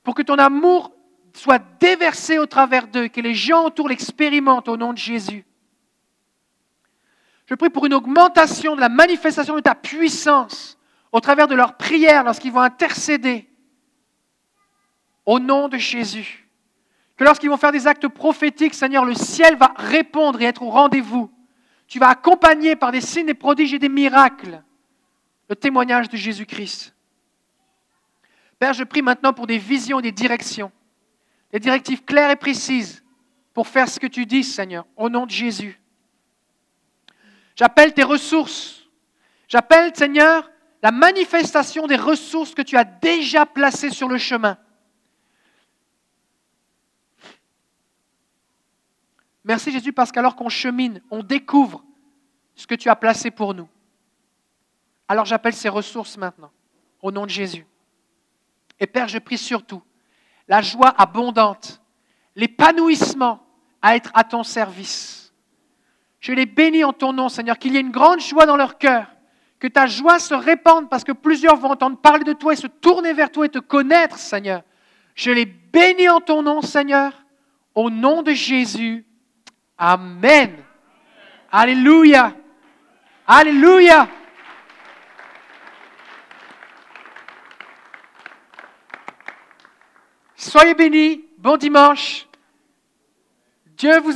pour que ton amour soit déversé au travers d'eux, que les gens autour l'expérimentent au nom de Jésus. Je prie pour une augmentation de la manifestation de ta puissance au travers de leurs prières lorsqu'ils vont intercéder au nom de Jésus que lorsqu'ils vont faire des actes prophétiques, Seigneur, le ciel va répondre et être au rendez-vous. Tu vas accompagner par des signes, des prodiges et des miracles le témoignage de Jésus-Christ. Père, je prie maintenant pour des visions, des directions, des directives claires et précises pour faire ce que tu dis, Seigneur, au nom de Jésus. J'appelle tes ressources. J'appelle, Seigneur, la manifestation des ressources que tu as déjà placées sur le chemin. Merci Jésus parce qu'alors qu'on chemine, on découvre ce que tu as placé pour nous. Alors j'appelle ces ressources maintenant, au nom de Jésus. Et Père, je prie surtout la joie abondante, l'épanouissement à être à ton service. Je les bénis en ton nom, Seigneur, qu'il y ait une grande joie dans leur cœur, que ta joie se répande parce que plusieurs vont entendre parler de toi et se tourner vers toi et te connaître, Seigneur. Je les bénis en ton nom, Seigneur, au nom de Jésus. Amen. Alléluia. Alléluia. Soyez bénis. Bon dimanche. Dieu vous